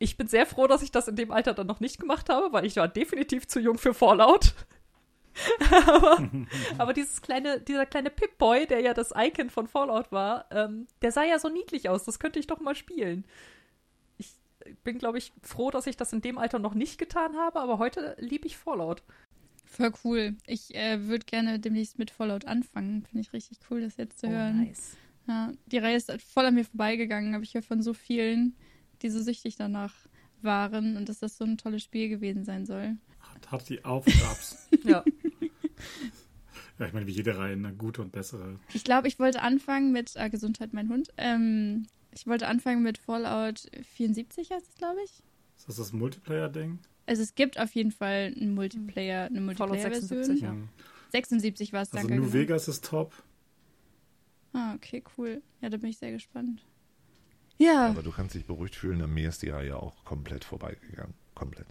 Ich bin sehr froh, dass ich das in dem Alter dann noch nicht gemacht habe, weil ich war definitiv zu jung für Fallout. aber, aber dieses kleine, dieser kleine Pip-Boy, der ja das Icon von Fallout war, ähm, der sah ja so niedlich aus. Das könnte ich doch mal spielen. Ich bin, glaube ich, froh, dass ich das in dem Alter noch nicht getan habe, aber heute liebe ich Fallout. Voll cool. Ich äh, würde gerne demnächst mit Fallout anfangen. Finde ich richtig cool, das jetzt zu hören. Ja, die Reihe ist voll an mir vorbeigegangen, aber ich höre von so vielen, die so süchtig danach waren und dass das so ein tolles Spiel gewesen sein soll. Hat, hat die Auf und Abs. Ja. ja, ich meine, wie jede Reihe, eine gute und bessere. Ich glaube, ich wollte anfangen mit äh, Gesundheit, mein Hund. Ähm, ich wollte anfangen mit Fallout 74, heißt es, glaube ich. Ist das das Multiplayer-Ding? Also es gibt auf jeden Fall einen Multiplayer, eine Multiplayer-Version. 76, ja. Hm. 76 war es, Also danke. New genau. Vegas ist top. Ah, okay, cool. Ja, da bin ich sehr gespannt. Ja, Aber du kannst dich beruhigt fühlen, an mir ist die Reihe auch komplett vorbeigegangen. Komplett.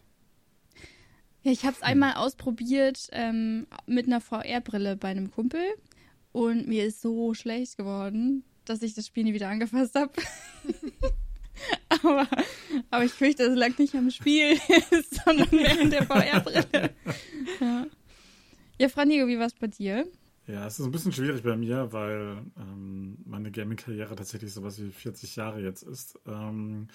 Ja, ich habe es einmal ausprobiert ähm, mit einer VR-Brille bei einem Kumpel und mir ist so schlecht geworden, dass ich das Spiel nie wieder angefasst habe. aber, aber ich fürchte, es lag nicht am Spiel, sondern an der VR-Brille. Ja. ja, Franigo, wie war es bei dir? Ja, es ist ein bisschen schwierig bei mir, weil ähm, meine Gaming-Karriere tatsächlich sowas wie 40 Jahre jetzt ist. Ähm,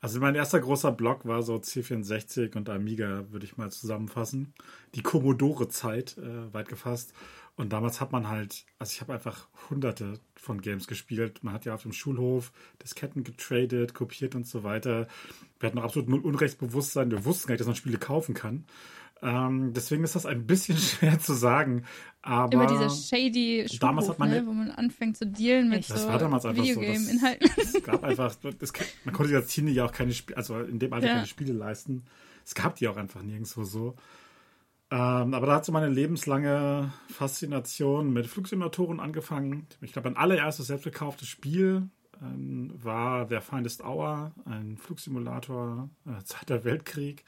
Also mein erster großer Block war so C64 und Amiga, würde ich mal zusammenfassen. Die Commodore-Zeit, äh, weit gefasst. Und damals hat man halt, also ich habe einfach hunderte von Games gespielt. Man hat ja auf dem Schulhof Disketten getradet, kopiert und so weiter. Wir hatten absolut null Unrechtsbewusstsein. Wir wussten gar nicht, dass man Spiele kaufen kann. Ähm, deswegen ist das ein bisschen schwer zu sagen. Aber Über diese shady Schulhof, damals hat man ne, wo man anfängt zu dealen mit das so war damals einfach so. Videogame-Inhalten. Das, es gab einfach, das, man konnte sich als Teenie ja auch keine Spiele, also in dem Alter Ja. keine Spiele leisten. Es gab die auch einfach nirgendwo so. Ähm, aber da hat so meine lebenslange Faszination mit Flugsimulatoren angefangen. Ich glaube, mein allererstes selbst gekauftes Spiel ähm, war Der Feindest Hour, ein Flugsimulator, äh, Zweiter Weltkrieg.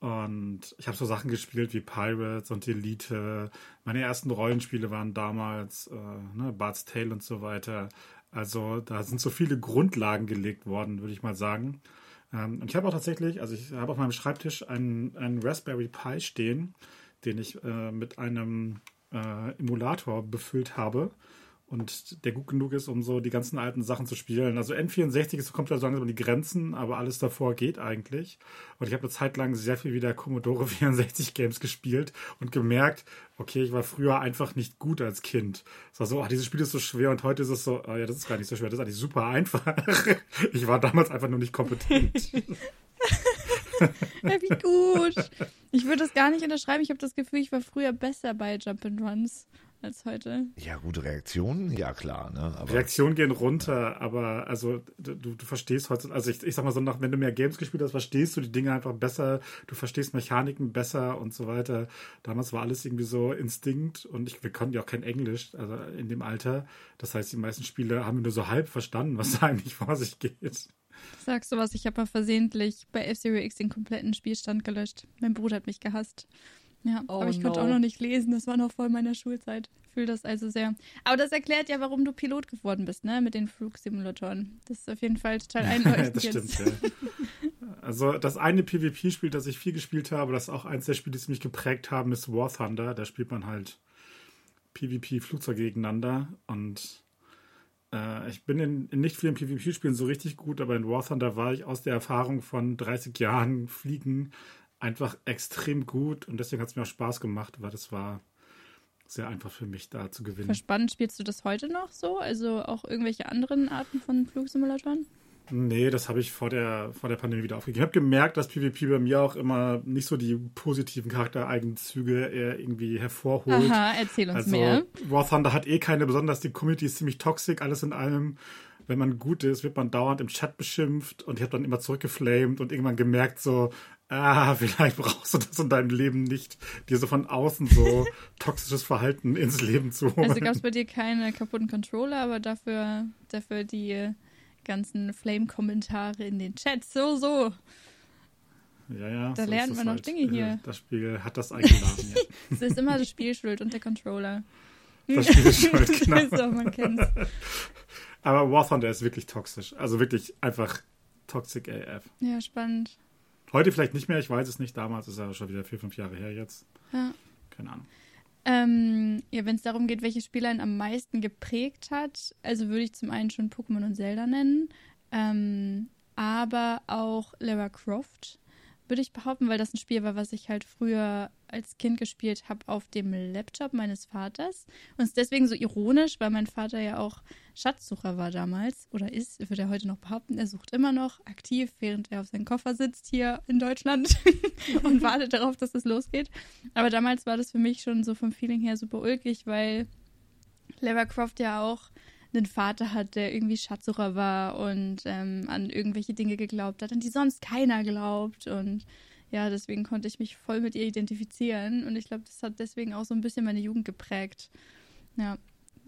Und ich habe so Sachen gespielt wie Pirates und Elite. Meine ersten Rollenspiele waren damals äh, ne, Bart's Tale und so weiter. Also da sind so viele Grundlagen gelegt worden, würde ich mal sagen. Ähm, und ich habe auch tatsächlich, also ich habe auf meinem Schreibtisch einen, einen Raspberry Pi stehen, den ich äh, mit einem äh, Emulator befüllt habe und der gut genug ist, um so die ganzen alten Sachen zu spielen. Also N64 ist, kommt ja so langsam an die Grenzen, aber alles davor geht eigentlich. Und ich habe eine Zeit lang sehr viel wieder Commodore 64 Games gespielt und gemerkt, okay, ich war früher einfach nicht gut als Kind. Es war so, ach, dieses Spiel ist so schwer und heute ist es so, ah, ja, das ist gar nicht so schwer, das ist eigentlich super einfach. ich war damals einfach nur nicht kompetent. Ja, wie gut. Ich würde das gar nicht unterschreiben. Ich habe das Gefühl, ich war früher besser bei Jump and Runs als heute. Ja, gute Reaktionen, ja klar, ne? Aber Reaktionen gehen runter, aber also du, du verstehst heute, also ich, ich sag mal so, nach, wenn du mehr Games gespielt hast, verstehst du die Dinge einfach besser, du verstehst Mechaniken besser und so weiter. Damals war alles irgendwie so Instinkt und ich, wir konnten ja auch kein Englisch, also in dem Alter. Das heißt, die meisten Spiele haben wir nur so halb verstanden, was da eigentlich vor sich geht. Sagst du was? Ich habe mal versehentlich bei F-Zero X den kompletten Spielstand gelöscht. Mein Bruder hat mich gehasst. Ja, Oh aber ich konnte no. auch noch nicht lesen. Das war noch vor meiner Schulzeit. Fühl das also sehr. Aber das erklärt ja, warum du Pilot geworden bist, ne? Mit den Flugsimulatoren. Das ist auf jeden Fall total einleuchtend das stimmt, ja. Also das eine PvP-Spiel, das ich viel gespielt habe, das ist auch eins der Spiele, die mich geprägt haben, ist War Thunder. Da spielt man halt PvP-Flugzeuge gegeneinander und äh, ich bin in, in nicht vielen PvP-Spielen so richtig gut, aber in War Thunder war ich aus der Erfahrung von 30 Jahren Fliegen einfach extrem gut und deswegen hat es mir auch Spaß gemacht, weil das war sehr einfach für mich da zu gewinnen. Spannend. Spielst du das heute noch so? Also auch irgendwelche anderen Arten von Flugsimulatoren? Nee, das habe ich vor der, vor der Pandemie wieder aufgegeben. Ich habe gemerkt, dass PvP bei mir auch immer nicht so die positiven Charaktereigenzüge eher irgendwie hervorholt. Aha, erzähl uns also mehr. War Thunder hat eh keine, besonders die Community ist ziemlich toxisch, alles in allem. Wenn man gut ist, wird man dauernd im Chat beschimpft und ich habe dann immer zurückgeflamed und irgendwann gemerkt so, ah, vielleicht brauchst du das in deinem Leben nicht, dir so von außen so toxisches Verhalten ins Leben zu holen. Also gab es bei dir keine kaputten Controller, aber dafür, dafür die ganzen Flame-Kommentare in den Chats. So, so. ja, ja, da so lernt man noch halt. Dinge hier. Äh, Das Spiel hat das eingeladen, ja. Es ist immer das Spiel schuld und der Controller. Das Spiel ist schuld, genau. so, man kennt's. Aber War Thunder ist wirklich toxisch. Also wirklich einfach toxic AF. Ja, spannend. Heute vielleicht nicht mehr, ich weiß es nicht. Damals ist ja schon wieder vier, fünf Jahre her jetzt. Ja. Keine Ahnung. Ähm, ja, wenn es darum geht, welches Spiel einen am meisten geprägt hat, also würde ich zum einen schon Pokémon und Zelda nennen, ähm, aber auch Lara Croft würde ich behaupten, weil das ein Spiel war, was ich halt früher als Kind gespielt habe auf dem Laptop meines Vaters. Und es ist deswegen so ironisch, weil mein Vater ja auch Schatzsucher war damals oder ist, würde er heute noch behaupten. Er sucht immer noch aktiv, während er auf seinem Koffer sitzt hier in Deutschland und wartet darauf, dass es losgeht. Aber damals war das für mich schon so vom Feeling her super ulkig, weil Lara Croft ja auch einen Vater hat, der irgendwie Schatzsucher war und ähm, an irgendwelche Dinge geglaubt hat, an die sonst keiner glaubt. Und ja, deswegen konnte ich mich voll mit ihr identifizieren. Und ich glaube, das hat deswegen auch so ein bisschen meine Jugend geprägt. Ja,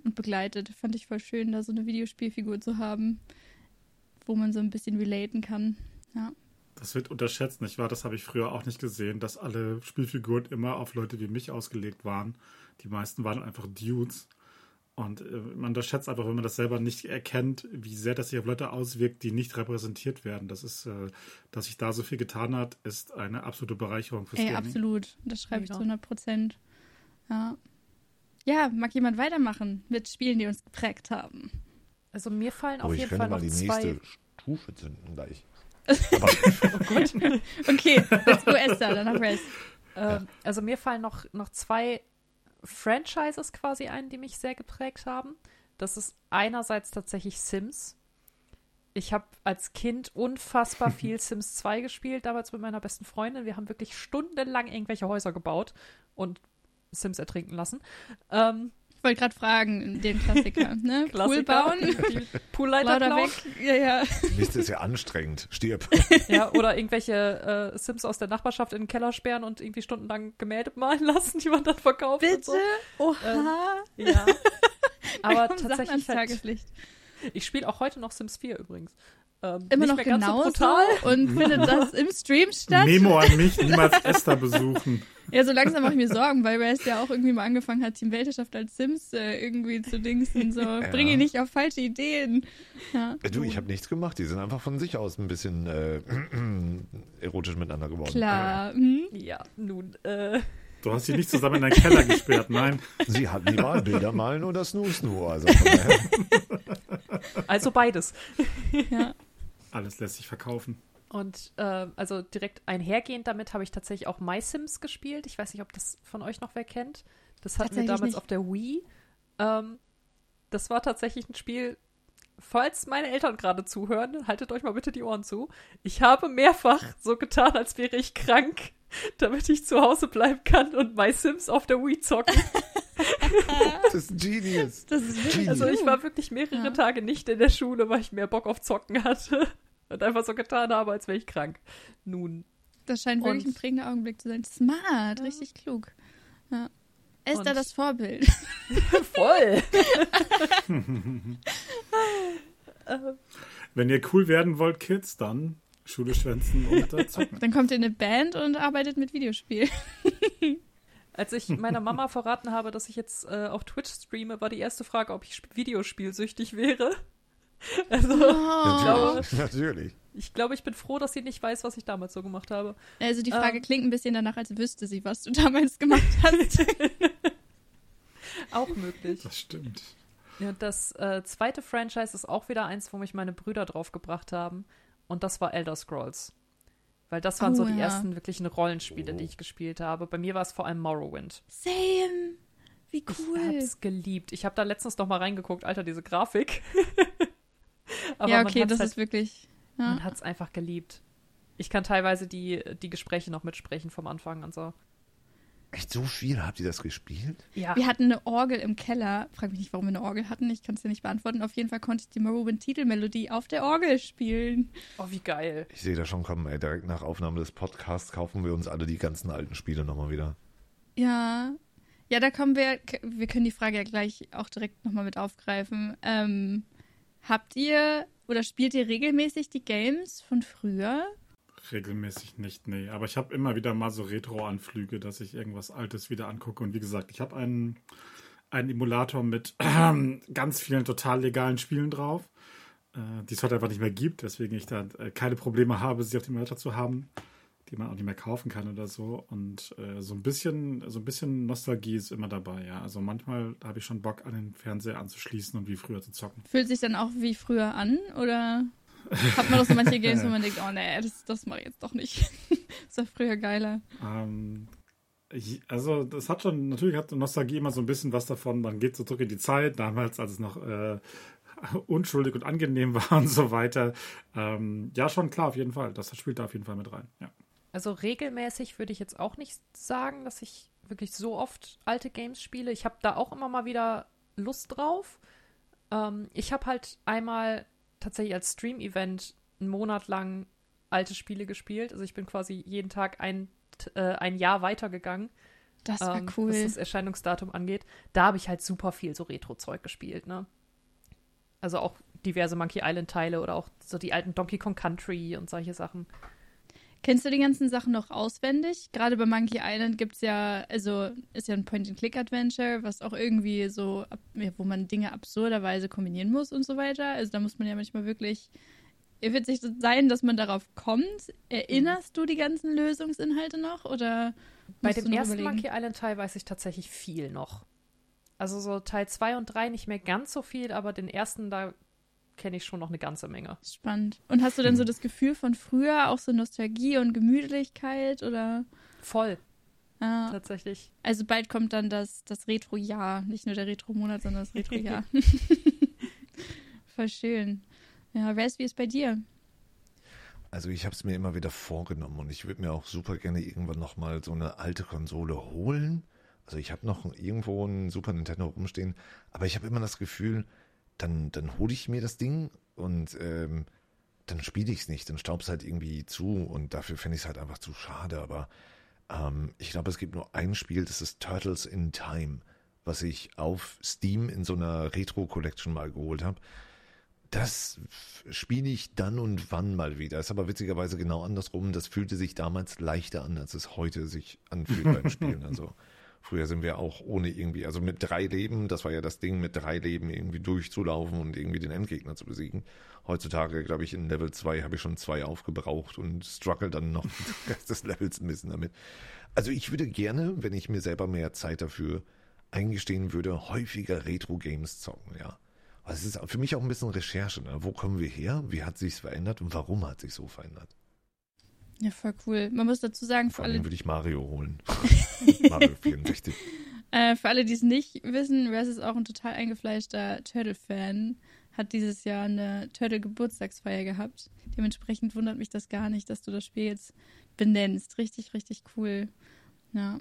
und begleitet. Fand ich voll schön, da so eine Videospielfigur zu haben, wo man so ein bisschen relaten kann. Ja. Das wird unterschätzt, nicht wahr? Das habe ich früher auch nicht gesehen, dass alle Spielfiguren immer auf Leute wie mich ausgelegt waren. Die meisten waren einfach Dudes. Und äh, man unterschätzt einfach, wenn man das selber nicht erkennt, wie sehr das sich auf Leute auswirkt, die nicht repräsentiert werden. Das ist, äh, dass sich da so viel getan hat, ist eine absolute Bereicherung fürs Ey, Gaming. absolut. Das schreibe ich zu 100 Prozent. Ja. Ja, mag jemand weitermachen mit Spielen, die uns geprägt haben? Also mir fallen Oh, auf ich jeden könnte Fall mal noch die zwei. nächste Stufe zünden gleich. oh Gott. okay, let's go Esther, danach Rest. Ähm, also mir fallen noch, noch zwei Franchises quasi ein, die mich sehr geprägt haben. Das ist einerseits tatsächlich Sims. Ich habe als Kind unfassbar viel Sims 2 gespielt, damals mit meiner besten Freundin. Wir haben wirklich stundenlang irgendwelche Häuser gebaut und Sims ertrinken lassen. Ähm, ich wollte gerade fragen, den Klassiker, ne? Klassiker. Pool bauen, Poolleiter weg. Ja, ja. Mist ist ja anstrengend. Stirb. Ja, oder irgendwelche äh, Sims aus der Nachbarschaft in den Keller sperren und irgendwie stundenlang Gemälde malen lassen, die man dann verkauft. Und Bitte? so. Oha. Ja. Aber tatsächlich halt, ich spiele auch heute noch Sims 4 übrigens. Ähm, Immer nicht noch so genauso brutal. und findet das im Stream statt. Memo an mich, niemals Esther besuchen. Ja, so langsam mache ich mir Sorgen, weil Rest ja auch irgendwie mal angefangen hat, Team Weltherrschaft als Sims äh, irgendwie zu dingsen. So, bring ihn nicht auf falsche Ideen. Ja. Äh, Du, ich habe nichts gemacht. Die sind einfach von sich aus ein bisschen äh, erotisch miteinander geworden. Klar. Hm? Ja, nun, äh, Du hast sie nicht zusammen in deinen Keller gesperrt, nein. Sie hatten die Wahl, Bilder malen oder Snoo Snoo. Also also beides. Ja. Alles lässt sich verkaufen. Und äh, also direkt einhergehend damit habe ich tatsächlich auch My Sims gespielt. Ich weiß nicht, ob das von euch noch wer kennt. Das hatten wir damals nicht. auf der Wii. Ähm, das war tatsächlich ein Spiel. Falls meine Eltern gerade zuhören, haltet euch mal bitte die Ohren zu. Ich habe mehrfach so getan, als wäre ich krank, damit ich zu Hause bleiben kann und My Sims auf der Wii zocken. Das ist Genius. Das ist wirklich Also ich war wirklich mehrere Ja. Tage nicht in der Schule, weil ich mehr Bock auf Zocken hatte. Und einfach so getan habe, als wäre ich krank. Nun, Das scheint wirklich Und- ein prägender Augenblick zu sein. Smart, richtig klug. Ja. Esther Und- das Vorbild. voll. Wenn ihr cool werden wollt, Kids, dann Schule schwänzen und zocken. Dann kommt ihr in eine Band und arbeitet mit Videospielen. Als ich meiner Mama verraten habe, dass ich jetzt äh, auf Twitch streame, war die erste Frage, ob ich sp- videospielsüchtig wäre. Also, Oh. Natürlich. Natürlich. ich glaube, ich bin froh, dass sie nicht weiß, was ich damals so gemacht habe. Also die Frage Ähm. klingt ein bisschen danach, als wüsste sie, was du damals gemacht hast. Auch möglich. Das stimmt. Ja, das äh, zweite Franchise ist auch wieder eins, wo mich meine Brüder drauf gebracht haben. Und das war Elder Scrolls. Weil das waren Oh, so die ja. ersten wirklichen Rollenspiele, die ich gespielt habe. Bei mir war es vor allem Morrowind. Same. Wie Ich cool. hab's geliebt. Ich habe da letztens noch mal reingeguckt, Alter, diese Grafik. Aber ja, man okay, das halt, ist wirklich. Ja. man hat's einfach geliebt. Ich kann teilweise die, die Gespräche noch mitsprechen vom Anfang und so. Echt so viel habt ihr das gespielt? Ja. Wir hatten eine Orgel im Keller. Frag mich nicht, warum wir eine Orgel hatten. Ich kann es dir nicht beantworten. Auf jeden Fall konnte ich die Morrowind-Titelmelodie auf der Orgel spielen. Oh, wie geil. Ich sehe da schon kommen, ey, direkt nach Aufnahme des Podcasts kaufen wir uns alle die ganzen alten Spiele nochmal wieder. Ja. Ja, da kommen wir. Wir können die Frage ja gleich auch direkt nochmal mit aufgreifen. Ähm, habt ihr oder spielt ihr regelmäßig die Games von früher? Regelmäßig nicht, nee. Aber ich habe immer wieder mal so Retro-Anflüge, dass ich irgendwas Altes wieder angucke. Und wie gesagt, ich habe einen, einen Emulator mit ähm, ganz vielen total legalen Spielen drauf, äh, die es heute einfach nicht mehr gibt, weswegen ich da äh, keine Probleme habe, sie auf dem Emulator zu haben, die man auch nicht mehr kaufen kann oder so. Und äh, so ein bisschen, so ein bisschen Nostalgie ist immer dabei, ja. Also manchmal habe ich schon Bock, an den Fernseher anzuschließen und wie früher zu zocken. Fühlt sich dann auch wie früher an? Oder hat man doch so manche Games, wo man denkt, oh nee, das, das mache ich jetzt doch nicht. das war früher geiler. Ähm, also das hat schon, natürlich hat Nostalgie immer so ein bisschen was davon, man geht so zurück in die Zeit, damals, als es noch äh, unschuldig und angenehm war und so weiter. Ähm, ja, schon klar, auf jeden Fall. Das spielt da auf jeden Fall mit rein. Ja. Also regelmäßig würde ich jetzt auch nicht sagen, dass ich wirklich so oft alte Games spiele. Ich habe da auch immer mal wieder Lust drauf. Ähm, ich habe halt einmal tatsächlich als Stream-Event einen Monat lang alte Spiele gespielt. Also ich bin quasi jeden Tag ein, äh, ein Jahr weitergegangen, Das war ähm, cool. was das Erscheinungsdatum angeht. Da habe ich halt super viel so Retro-Zeug gespielt, ne? Also auch diverse Monkey Island-Teile oder auch so die alten Donkey Kong Country und solche Sachen. Kennst du die ganzen Sachen noch auswendig? Gerade bei Monkey Island gibt es ja, also ist ja ein Point-and-Click-Adventure, was auch irgendwie so, wo man Dinge absurderweise kombinieren muss und so weiter. Also da muss man ja manchmal wirklich wird sich sein, dass man darauf kommt. Erinnerst du die ganzen Lösungsinhalte noch oder Bei dem ersten überlegen? Monkey Island Teil weiß ich tatsächlich viel noch. Also so Teil 2 und 3 nicht mehr ganz so viel, aber den ersten, da kenne ich schon noch eine ganze Menge. Spannend. Und hast du denn so das Gefühl von früher, auch so Nostalgie und Gemütlichkeit oder? Voll. Ah, Tatsächlich. also bald kommt dann das, das Retro-Jahr. Nicht nur der Retro-Monat, sondern das Retro-Jahr. Voll schön. Ja, wer ist wie ist bei dir? Also ich habe es mir immer wieder vorgenommen und ich würde mir auch super gerne irgendwann nochmal so eine alte Konsole holen. Also ich habe noch irgendwo ein Super Nintendo rumstehen, aber ich habe immer das Gefühl, dann, dann hole ich mir das Ding und ähm, dann spiele ich es nicht, dann staubt es halt irgendwie zu und dafür finde ich es halt einfach zu schade. Aber ähm, ich glaube, es gibt nur ein Spiel, das ist Turtles in Time, was ich auf Steam in so einer Retro-Collection mal geholt habe. Das spiele ich dann und wann mal wieder. Ist aber witzigerweise genau andersrum. Das fühlte sich damals leichter an, als es heute sich anfühlt beim Spielen. Also früher sind wir auch ohne irgendwie, also mit drei Leben, das war ja das Ding, mit drei Leben irgendwie durchzulaufen und irgendwie den Endgegner zu besiegen. Heutzutage, glaube ich, in Level 2 habe ich schon zwei aufgebraucht und struggle dann noch den Rest des Levels ein bisschen damit. Also ich würde gerne, wenn ich mir selber mehr Zeit dafür eingestehen würde, häufiger Retro-Games zocken, ja. Aber es ist für mich auch ein bisschen Recherche. Ne? Wo kommen wir her? Wie hat sich's verändert und warum hat sich so verändert? Ja, voll cool. Man muss dazu sagen, für Vor alle, würde ich Mario holen. Mario 64. äh, für alle, die es nicht wissen, Res ist auch ein total eingefleischter Turtle-Fan. Hat dieses Jahr eine Turtle-Geburtstagsfeier gehabt. Dementsprechend wundert mich das gar nicht, dass du das Spiel jetzt benennst. Richtig, richtig cool. Ja.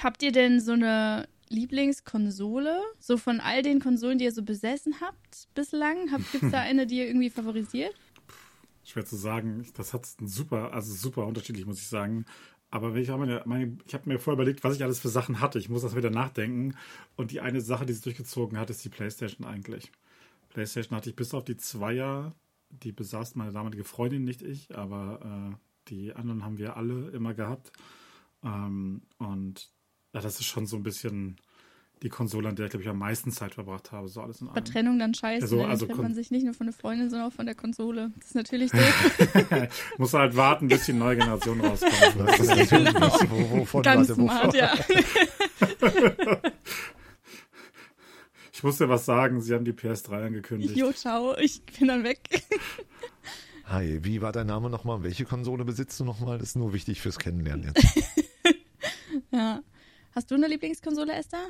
Habt ihr denn so eine Lieblingskonsole? So von all den Konsolen, die ihr so besessen habt bislang? Gibt es da eine, die ihr irgendwie favorisiert? Schwer zu sagen. Das hat super, also super unterschiedlich, muss ich sagen. Aber ich habe meine, ich habe mir vorher überlegt, was ich alles für Sachen hatte. Ich muss das wieder nachdenken. Und die eine Sache, die sich durchgezogen hat, ist die PlayStation eigentlich. PlayStation hatte ich bis auf die Zweier, die besaß meine damalige Freundin, nicht ich, aber äh, die anderen haben wir alle immer gehabt. Ähm, und ja, das ist schon so ein bisschen die Konsole, an der ich, glaube ich, am meisten Zeit verbracht habe. So alles in Bei allem. Trennung dann scheiße. Also- ne? Dann also trennt man sich nicht nur von der Freundin, sondern auch von der Konsole. Das ist natürlich doof. Muss halt warten, bis die neue Generation rauskommt. Das ist natürlich nicht. Wo, wovon, Ganz warte, wovon? smart, ja. Ich muss dir was sagen, sie haben die PS3 angekündigt. Jo, ciao, ich bin dann weg. Hi, wie war dein Name nochmal? Welche Konsole besitzt du nochmal? Das ist nur wichtig fürs Kennenlernen jetzt. ja. Hast du eine Lieblingskonsole, Esther?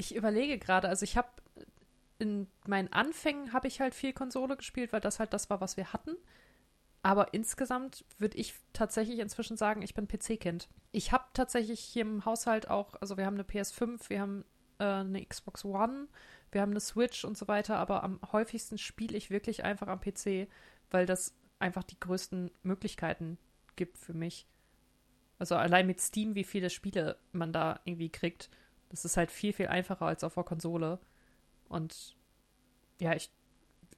Ich überlege gerade, also ich habe in meinen Anfängen habe ich halt viel Konsole gespielt, weil das halt das war, was wir hatten. Aber insgesamt würde ich tatsächlich inzwischen sagen, ich bin PC-Kind. Ich habe tatsächlich hier im Haushalt auch, also wir haben eine PS5, wir haben äh, eine Xbox One, wir haben eine Switch und so weiter, aber am häufigsten spiele ich wirklich einfach am PC, weil das einfach die größten Möglichkeiten gibt für mich. Also allein mit Steam, wie viele Spiele man da irgendwie kriegt, das ist halt viel, viel einfacher als auf der Konsole. Und ja, ich,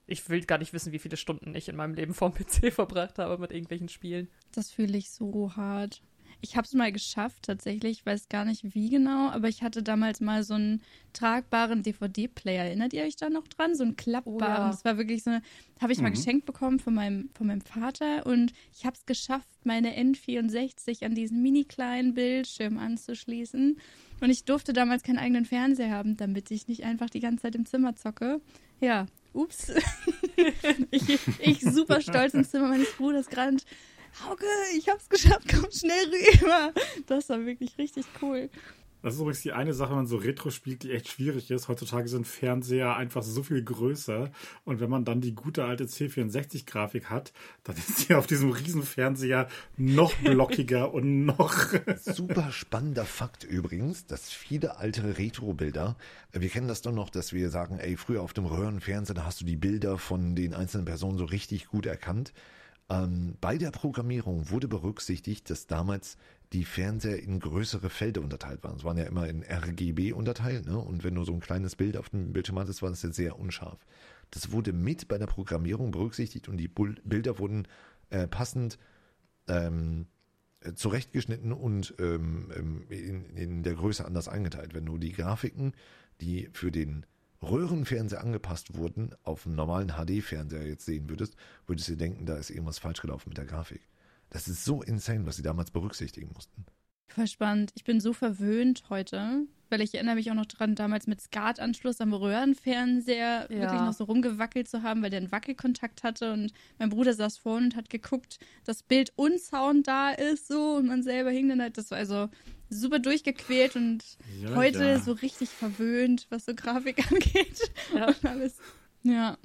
ich will gar nicht wissen, wie viele Stunden ich in meinem Leben vorm PC verbracht habe mit irgendwelchen Spielen. Das fühle ich so hart. Ich habe es mal geschafft, tatsächlich. Ich weiß gar nicht wie genau, aber ich hatte damals mal so einen tragbaren DVD-Player. Erinnert ihr euch da noch dran? So einen klappbaren. Oh ja. Das war wirklich so eine. Habe ich mal Mhm. geschenkt bekommen von meinem, von meinem Vater und ich habe es geschafft, meine N64 an diesen mini kleinen Bildschirm anzuschließen. Und ich durfte damals keinen eigenen Fernseher haben, damit ich nicht einfach die ganze Zeit im Zimmer zocke. Ja, ups. ich, ich super stolz ins Zimmer meines Bruders gerannt. Hauke, ich hab's geschafft, komm schnell rüber. Das war wirklich richtig cool. Das ist übrigens die eine Sache, wenn man so Retro spielt, die echt schwierig ist. Heutzutage sind Fernseher einfach so viel größer. Und wenn man dann die gute alte C64-Grafik hat, dann ist sie auf diesem riesen Fernseher noch blockiger und noch. Super spannender Fakt übrigens, dass viele alte Retro-Bilder, wir kennen das doch noch, dass wir sagen, ey, früher auf dem Röhrenfernseher, da hast du die Bilder von den einzelnen Personen so richtig gut erkannt. Ähm, bei der Programmierung wurde berücksichtigt, dass damals die Fernseher in größere Felder unterteilt waren. Es waren ja immer in RGB unterteilt, ne? Und wenn du so ein kleines Bild auf dem Bildschirm hattest, war das ja sehr unscharf. Das wurde mit bei der Programmierung berücksichtigt und die Bilder wurden äh, passend ähm, äh, zurechtgeschnitten und ähm, ähm, in, in der Größe anders eingeteilt. Wenn du die Grafiken, die für den Röhrenfernseher angepasst wurden, auf einem normalen HD-Fernseher jetzt sehen würdest, würdest du denken, da ist irgendwas falsch gelaufen mit der Grafik. Das ist so insane, was sie damals berücksichtigen mussten. Voll spannend. Ich bin so verwöhnt heute weil ich erinnere mich auch noch dran, damals mit SCART-Anschluss am Röhrenfernseher Ja. wirklich noch so rumgewackelt zu haben, weil der einen Wackelkontakt hatte und mein Bruder saß vorne und hat geguckt, dass Bild und Sound da ist so und man selber hing dann halt, das war also super durchgequält und Ja, heute ja. so richtig verwöhnt, was so Grafik angeht Ja. und alles. Ja,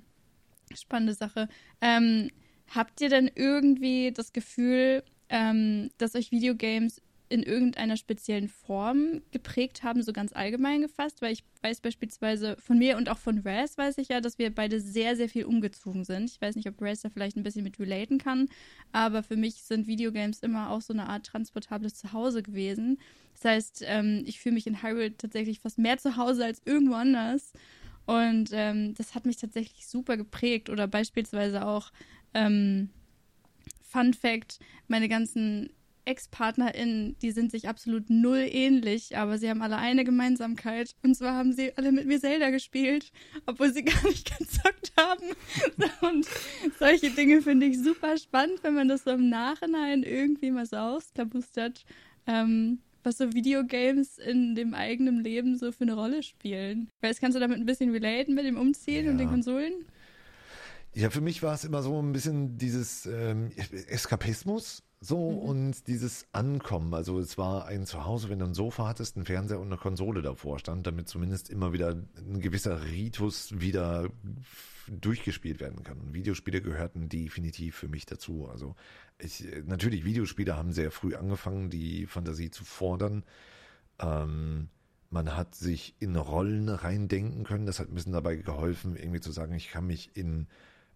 spannende Sache. Ähm, habt ihr denn irgendwie das Gefühl, ähm, dass euch Videogames in irgendeiner speziellen Form geprägt haben, so ganz allgemein gefasst? Weil ich weiß beispielsweise von mir und auch von Raz weiß ich ja, dass wir beide sehr, sehr viel umgezogen sind. Ich weiß nicht, ob Raz da vielleicht ein bisschen mit relaten kann, aber für mich sind Videogames immer auch so eine Art transportables Zuhause gewesen. Das heißt, ähm, ich fühle mich in Hyrule tatsächlich fast mehr zu Hause als irgendwo anders. Und ähm, das hat mich tatsächlich super geprägt. Oder beispielsweise auch, ähm, Fun Fact, meine ganzen Ex-PartnerInnen, die sind sich absolut null ähnlich, aber sie haben alle eine Gemeinsamkeit. Und zwar haben sie alle mit mir Zelda gespielt, obwohl sie gar nicht gezockt haben. Und solche Dinge finde ich super spannend, wenn man das so im Nachhinein irgendwie mal so ausklabustert, ähm, was so Videogames in dem eigenen Leben so für eine Rolle spielen. Weißt, kannst du damit ein bisschen relaten mit dem Umziehen und Ja. den Konsolen? Ja, für mich war es immer so ein bisschen dieses ähm, Eskapismus so Mhm. und dieses Ankommen. Also es war ein Zuhause, wenn du ein Sofa hattest, ein Fernseher und eine Konsole davor stand, damit zumindest immer wieder ein gewisser Ritus wieder durchgespielt werden kann. Und Videospiele gehörten definitiv für mich dazu. Also ich, natürlich, Videospiele haben sehr früh angefangen, die Fantasie zu fordern. Ähm, man hat sich in Rollen reindenken können. Das hat ein bisschen dabei geholfen, irgendwie zu sagen, ich kann mich in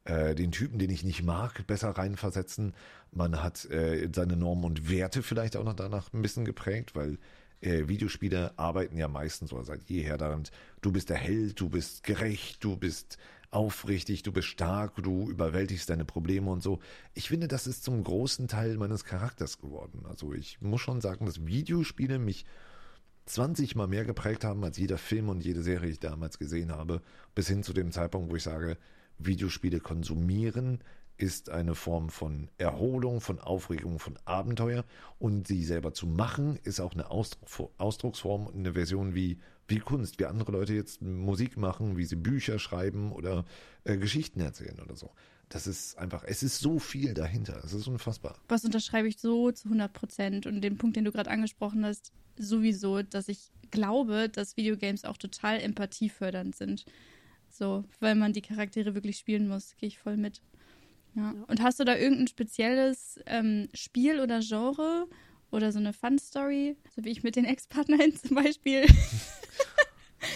äh, den Typen, den ich nicht mag, besser reinversetzen. Man hat äh, seine Normen und Werte vielleicht auch noch danach ein bisschen geprägt, weil äh, Videospiele arbeiten ja meistens oder seit jeher daran, du bist der Held, du bist gerecht, du bist aufrichtig, du bist stark, du überwältigst deine Probleme und so. Ich finde, das ist zum großen Teil meines Charakters geworden. Also ich muss schon sagen, dass Videospiele mich 20 Mal mehr geprägt haben als jeder Film und jede Serie, die ich damals gesehen habe, bis hin zu dem Zeitpunkt, wo ich sage, Videospiele konsumieren ist eine Form von Erholung, von Aufregung, von Abenteuer und sie selber zu machen ist auch eine Ausdruck, Ausdrucksform eine Version wie, wie Kunst, wie andere Leute jetzt Musik machen, wie sie Bücher schreiben oder äh, Geschichten erzählen oder so. Das ist einfach, es ist so viel dahinter, es ist unfassbar. Was unterschreibe ich so zu 100 Prozent. Und den Punkt, den du gerade angesprochen hast, sowieso, dass ich glaube, dass Videogames auch total empathiefördernd sind. So, weil man die Charaktere wirklich spielen muss, gehe ich voll mit. Ja. Und hast du da irgendein spezielles ähm, Spiel oder Genre oder so eine Fun-Story, so wie ich mit den Ex-Partnern zum Beispiel,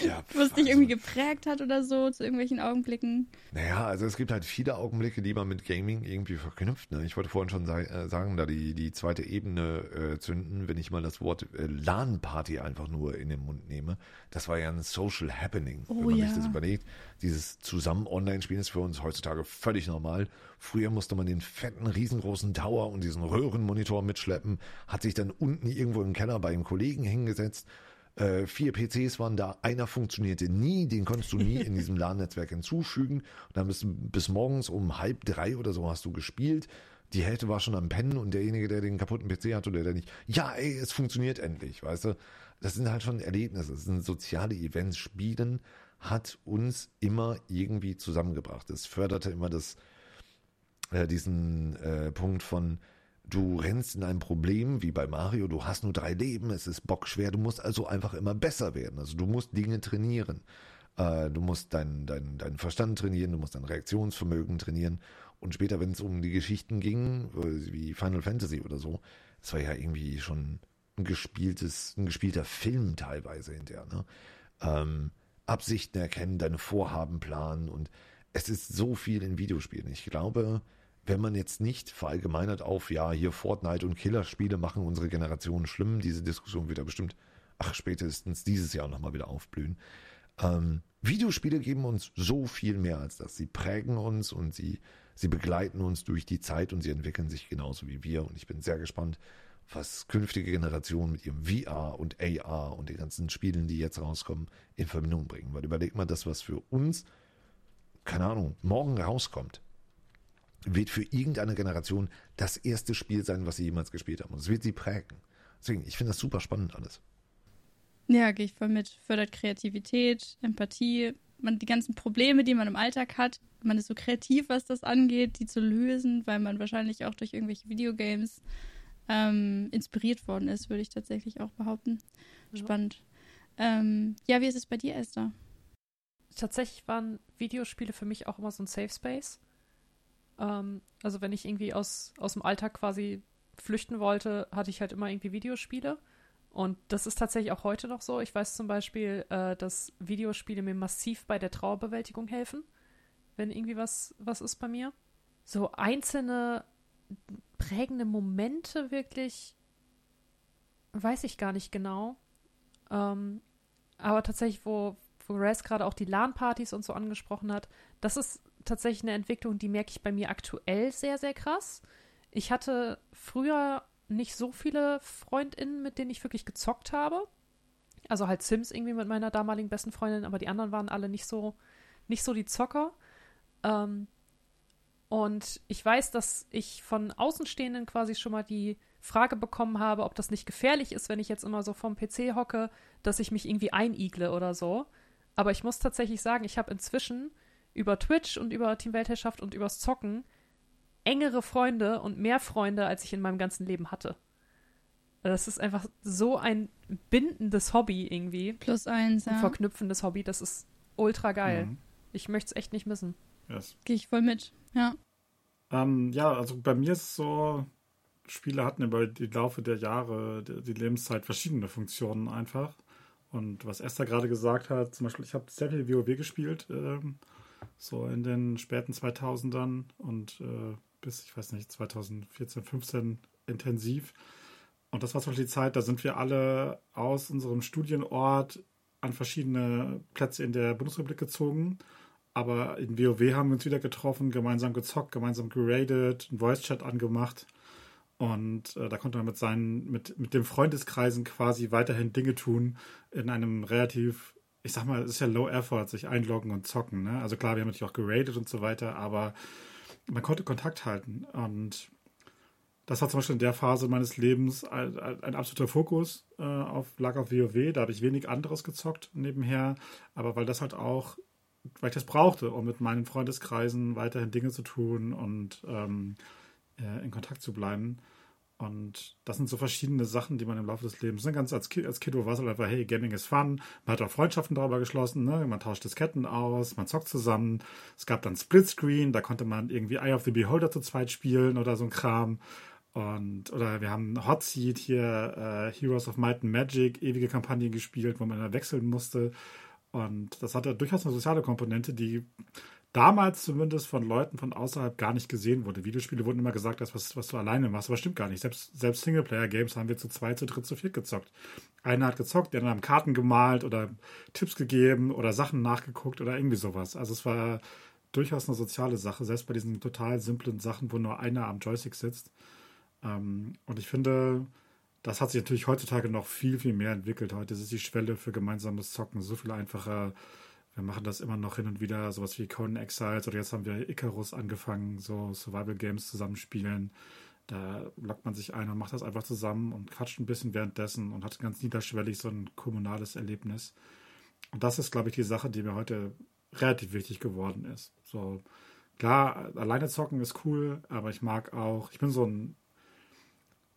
Ja, was dich also- irgendwie geprägt hat oder so, zu irgendwelchen Augenblicken? Naja, also es gibt halt viele Augenblicke, die man mit Gaming irgendwie verknüpft. Ne? Ich wollte vorhin schon äh, sagen, da die, die zweite Ebene äh, zünden, wenn ich mal das Wort äh, LAN-Party einfach nur in den Mund nehme. Das war ja ein Social Happening, Oh wenn man ja. sich das überlegt. Dieses Zusammen-Online-Spielen ist für uns heutzutage völlig normal. Früher musste man den fetten, riesengroßen Tower und diesen Röhrenmonitor mitschleppen, hat sich dann unten irgendwo im Keller bei einem Kollegen hingesetzt, äh, vier PCs waren da, einer funktionierte nie, den konntest du nie in diesem LAN-Netzwerk hinzufügen. Und dann bist du bis morgens um halb drei oder so hast du gespielt. Die Hälfte war schon am Pennen und derjenige, der den kaputten PC hatte oder der nicht, ja, ey, es funktioniert endlich, weißt du? Das sind halt schon Erlebnisse, das sind soziale Events. Spielen hat uns immer irgendwie zusammengebracht. Es förderte immer das, äh, diesen äh, Punkt von, du rennst in ein Problem, wie bei Mario, du hast nur drei Leben, es ist bockschwer, du musst also einfach immer besser werden. Also du musst Dinge trainieren. Äh, du musst deinen dein, dein Verstand trainieren, du musst dein Reaktionsvermögen trainieren. Und später, wenn es um die Geschichten ging, äh, wie Final Fantasy oder so, das war ja irgendwie schon ein gespieltes, ein gespielter Film teilweise hinterher. Ne? Ähm, Absichten erkennen, deine Vorhaben planen und es ist so viel in Videospielen. Ich glaube, wenn man jetzt nicht verallgemeinert auf, ja, hier Fortnite und Killerspiele machen unsere Generation schlimm, diese Diskussion wird ja bestimmt, ach, spätestens dieses Jahr nochmal wieder aufblühen. Ähm, Videospiele geben uns so viel mehr als das. Sie prägen uns und sie, sie begleiten uns durch die Zeit und sie entwickeln sich genauso wie wir. Und ich bin sehr gespannt, was künftige Generationen mit ihrem VR und AR und den ganzen Spielen, die jetzt rauskommen, in Verbindung bringen. Weil überleg mal, das, was für uns, keine Ahnung, morgen rauskommt, wird für irgendeine Generation das erste Spiel sein, was sie jemals gespielt haben. Und es wird sie prägen. Deswegen, ich finde das super spannend alles. Ja, gehe ich voll mit. Fördert Kreativität, Empathie, man die ganzen Probleme, die man im Alltag hat. Man ist so kreativ, was das angeht, die zu lösen, weil man wahrscheinlich auch durch irgendwelche Videogames ähm, inspiriert worden ist, würde ich tatsächlich auch behaupten. Spannend. Ja. Ähm, ja, wie ist es bei dir, Esther? Tatsächlich waren Videospiele für mich auch immer so ein Safe Space. Ähm, also wenn ich irgendwie aus, aus dem Alltag quasi flüchten wollte, hatte ich halt immer irgendwie Videospiele. Und das ist tatsächlich auch heute noch so. Ich weiß zum Beispiel, äh, dass Videospiele mir massiv bei der Trauerbewältigung helfen, wenn irgendwie was, was ist bei mir. So einzelne prägende Momente wirklich, weiß ich gar nicht genau. Ähm, aber tatsächlich, wo, wo Raz gerade auch die LAN-Partys und so angesprochen hat, das ist tatsächlich eine Entwicklung, die merke ich bei mir aktuell sehr, sehr krass. Ich hatte früher nicht so viele FreundInnen, mit denen ich wirklich gezockt habe. Also halt Sims irgendwie mit meiner damaligen besten Freundin, aber die anderen waren alle nicht so, nicht so die Zocker. Ähm, und ich weiß, dass ich von Außenstehenden quasi schon mal die Frage bekommen habe, ob das nicht gefährlich ist, wenn ich jetzt immer so vom PC hocke, dass ich mich irgendwie einigle oder so. Aber ich muss tatsächlich sagen, ich habe inzwischen über Twitch und über Team Weltherrschaft und übers Zocken engere Freunde und mehr Freunde, als ich in meinem ganzen Leben hatte. Das ist einfach so ein bindendes Hobby irgendwie. Plus eins, ja. Ein verknüpfendes Hobby. Das ist ultra geil. Mhm. Ich möchte es echt nicht missen. Yes. Gehe ich voll mit, ja. Ähm, ja, also bei mir ist es so, Spiele hatten über die Laufe der Jahre, die, die Lebenszeit verschiedene Funktionen einfach. Und was Esther gerade gesagt hat, zum Beispiel, ich habe sehr viel WoW gespielt, ähm, so in den späten 2000ern und äh, bis, ich weiß nicht, 2014, 15 intensiv. Und das war zum Beispiel die Zeit, da sind wir alle aus unserem Studienort an verschiedene Plätze in der Bundesrepublik gezogen. Aber in WoW haben wir uns wieder getroffen, gemeinsam gezockt, gemeinsam geradet, einen Voice-Chat angemacht. Und äh, da konnte man mit seinen, mit, mit dem Freundeskreisen quasi weiterhin Dinge tun in einem relativ, ich sag mal, es ist ja low effort, sich einloggen und zocken. Ne? Also klar, wir haben natürlich auch geradet und so weiter, aber man konnte Kontakt halten. Und das war zum Beispiel in der Phase meines Lebens ein, ein absoluter Fokus äh, auf, lag auf WoW. Da habe ich wenig anderes gezockt nebenher, aber weil das halt auch, weil ich das brauchte, um mit meinen Freundeskreisen weiterhin Dinge zu tun und ähm, äh, in Kontakt zu bleiben. Und das sind so verschiedene Sachen, die man im Laufe des Lebens, ne, ganz als, Ki als Kiddo war es halt einfach, hey, Gaming ist fun. Man hat auch Freundschaften darüber geschlossen, ne? man tauscht Disketten aus, man zockt zusammen. Es gab dann Splitscreen, da konnte man irgendwie Eye of the Beholder zu zweit spielen oder so ein Kram. Und, oder wir haben Hot Seat hier, äh, Heroes of Might and Magic, ewige Kampagnen gespielt, wo man dann wechseln musste. Und das hatte durchaus eine soziale Komponente, die damals zumindest von Leuten von außerhalb gar nicht gesehen wurde. Videospiele wurden immer gesagt, das, was, was du alleine machst, aber stimmt gar nicht. Selbst, selbst Singleplayer-Games haben wir zu zwei, zu dritt, zu viert gezockt. Einer hat gezockt, der andere haben Karten gemalt oder Tipps gegeben oder Sachen nachgeguckt oder irgendwie sowas. Also es war durchaus eine soziale Sache, selbst bei diesen total simplen Sachen, wo nur einer am Joystick sitzt. Ähm, und ich finde, das hat sich natürlich heutzutage noch viel, viel mehr entwickelt. Heute ist die Schwelle für gemeinsames Zocken so viel einfacher wir machen das immer noch hin und wieder, sowas wie Conan Exiles oder jetzt haben wir Icarus angefangen, so Survival Games zusammenspielen. Da lockt man sich ein und macht das einfach zusammen und quatscht ein bisschen währenddessen und hat ganz niederschwellig so ein kommunales Erlebnis. Und das ist, glaube ich, die Sache, die mir heute relativ wichtig geworden ist. So, klar, alleine zocken ist cool, aber ich mag auch, ich bin so ein,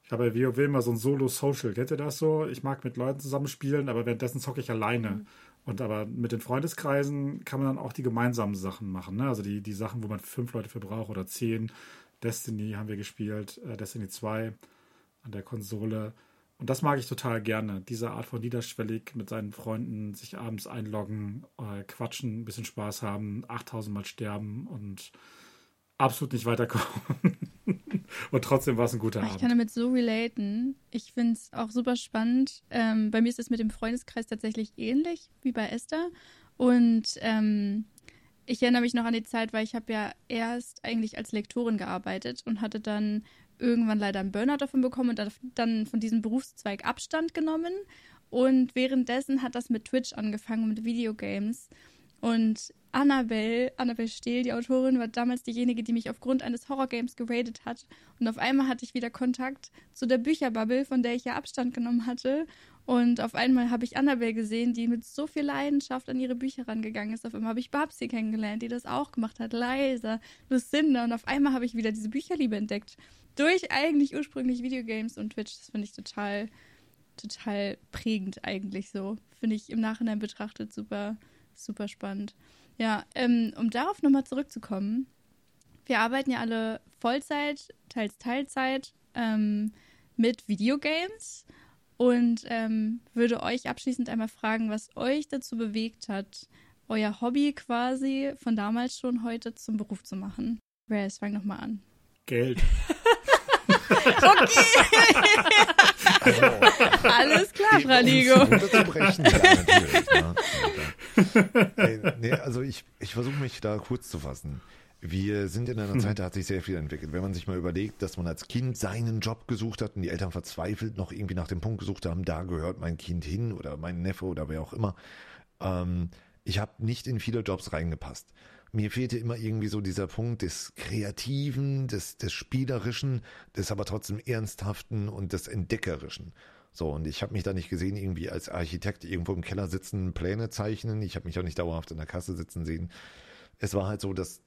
ich habe bei WoW immer so ein Solo-Social, kennt ihr das so? Ich mag mit Leuten zusammenspielen, aber währenddessen zocke ich alleine. Mhm. Und aber mit den Freundeskreisen kann man dann auch die gemeinsamen Sachen machen. Ne? Also die, die Sachen, wo man fünf Leute für braucht oder zehn. Destiny haben wir gespielt, äh, Destiny 2 an der Konsole. Und das mag ich total gerne. Diese Art von niederschwellig mit seinen Freunden sich abends einloggen, äh, quatschen, ein bisschen Spaß haben, 8000 Mal sterben und absolut nicht weiterkommen. Und trotzdem war es ein guter ich Abend. Ich kann damit so relaten. Ich finde es auch super spannend. Ähm, bei mir ist es mit dem Freundeskreis tatsächlich ähnlich wie bei Esther. Und ähm, ich erinnere mich noch an die Zeit, weil ich habe ja erst eigentlich als Lektorin gearbeitet und hatte dann irgendwann leider einen Burnout davon bekommen und dann von diesem Berufszweig Abstand genommen. Und währenddessen hat das mit Twitch angefangen, mit Videogames. Und Annabelle, Annabelle Stehl, die Autorin, war damals diejenige, die mich aufgrund eines Horrorgames geradet hat. Und auf einmal hatte ich wieder Kontakt zu der Bücherbubble, von der ich ja Abstand genommen hatte. Und auf einmal habe ich Annabelle gesehen, die mit so viel Leidenschaft an ihre Bücher rangegangen ist. Auf einmal habe ich Babsi kennengelernt, die das auch gemacht hat. Leiser, Lucinda. Und auf einmal habe ich wieder diese Bücherliebe entdeckt. Durch eigentlich ursprünglich Videogames und Twitch. Das finde ich total, total prägend eigentlich so. Finde ich im Nachhinein betrachtet super, super spannend. Ja, ähm, um darauf nochmal zurückzukommen. Wir arbeiten ja alle Vollzeit, teils Teilzeit ähm, mit Videogames und ähm, würde euch abschließend einmal fragen, was euch dazu bewegt hat, euer Hobby quasi von damals schon heute zum Beruf zu machen. Raz, fang nochmal an. Geld. okay. also, Alles klar. Ja, nee, also ich, ich versuche mich da kurz zu fassen. Wir sind in einer hm. Zeit, da hat sich sehr viel entwickelt. Wenn man sich mal überlegt, dass man als Kind seinen Job gesucht hat und die Eltern verzweifelt noch irgendwie nach dem Punkt gesucht haben, da gehört mein Kind hin oder mein Neffe oder wer auch immer. Ähm, ich habe nicht in viele Jobs reingepasst. Mir fehlte immer irgendwie so dieser Punkt des Kreativen, des, des Spielerischen, des aber trotzdem Ernsthaften und des Entdeckerischen. So, und ich habe mich da nicht gesehen, irgendwie als Architekt irgendwo im Keller sitzen, Pläne zeichnen. Ich habe mich auch nicht dauerhaft in der Kasse sitzen sehen. Es war halt so, dass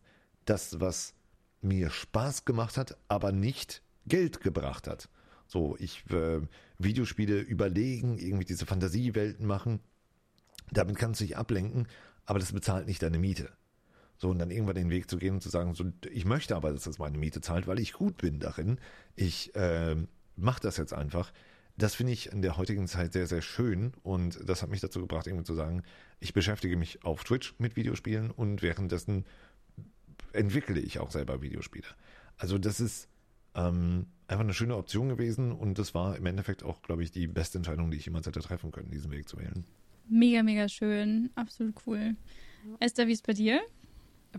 das, was mir Spaß gemacht hat, aber nicht Geld gebracht hat. So, ich äh, Videospiele überlegen, irgendwie diese Fantasiewelten machen. Damit kannst du dich ablenken, aber das bezahlt nicht deine Miete. So, und dann irgendwann den Weg zu gehen und zu sagen, so, ich möchte aber, dass das meine Miete zahlt, weil ich gut bin darin. Ich äh, mache das jetzt einfach. Das finde ich in der heutigen Zeit sehr, sehr schön und das hat mich dazu gebracht, irgendwie zu sagen, ich beschäftige mich auf Twitch mit Videospielen und währenddessen entwickle ich auch selber Videospiele. Also das ist ähm, einfach eine schöne Option gewesen und das war im Endeffekt auch, glaube ich, die beste Entscheidung, die ich jemals hätte treffen können, diesen Weg zu wählen. Mega, mega schön. Absolut cool. Esther, wie ist bei dir?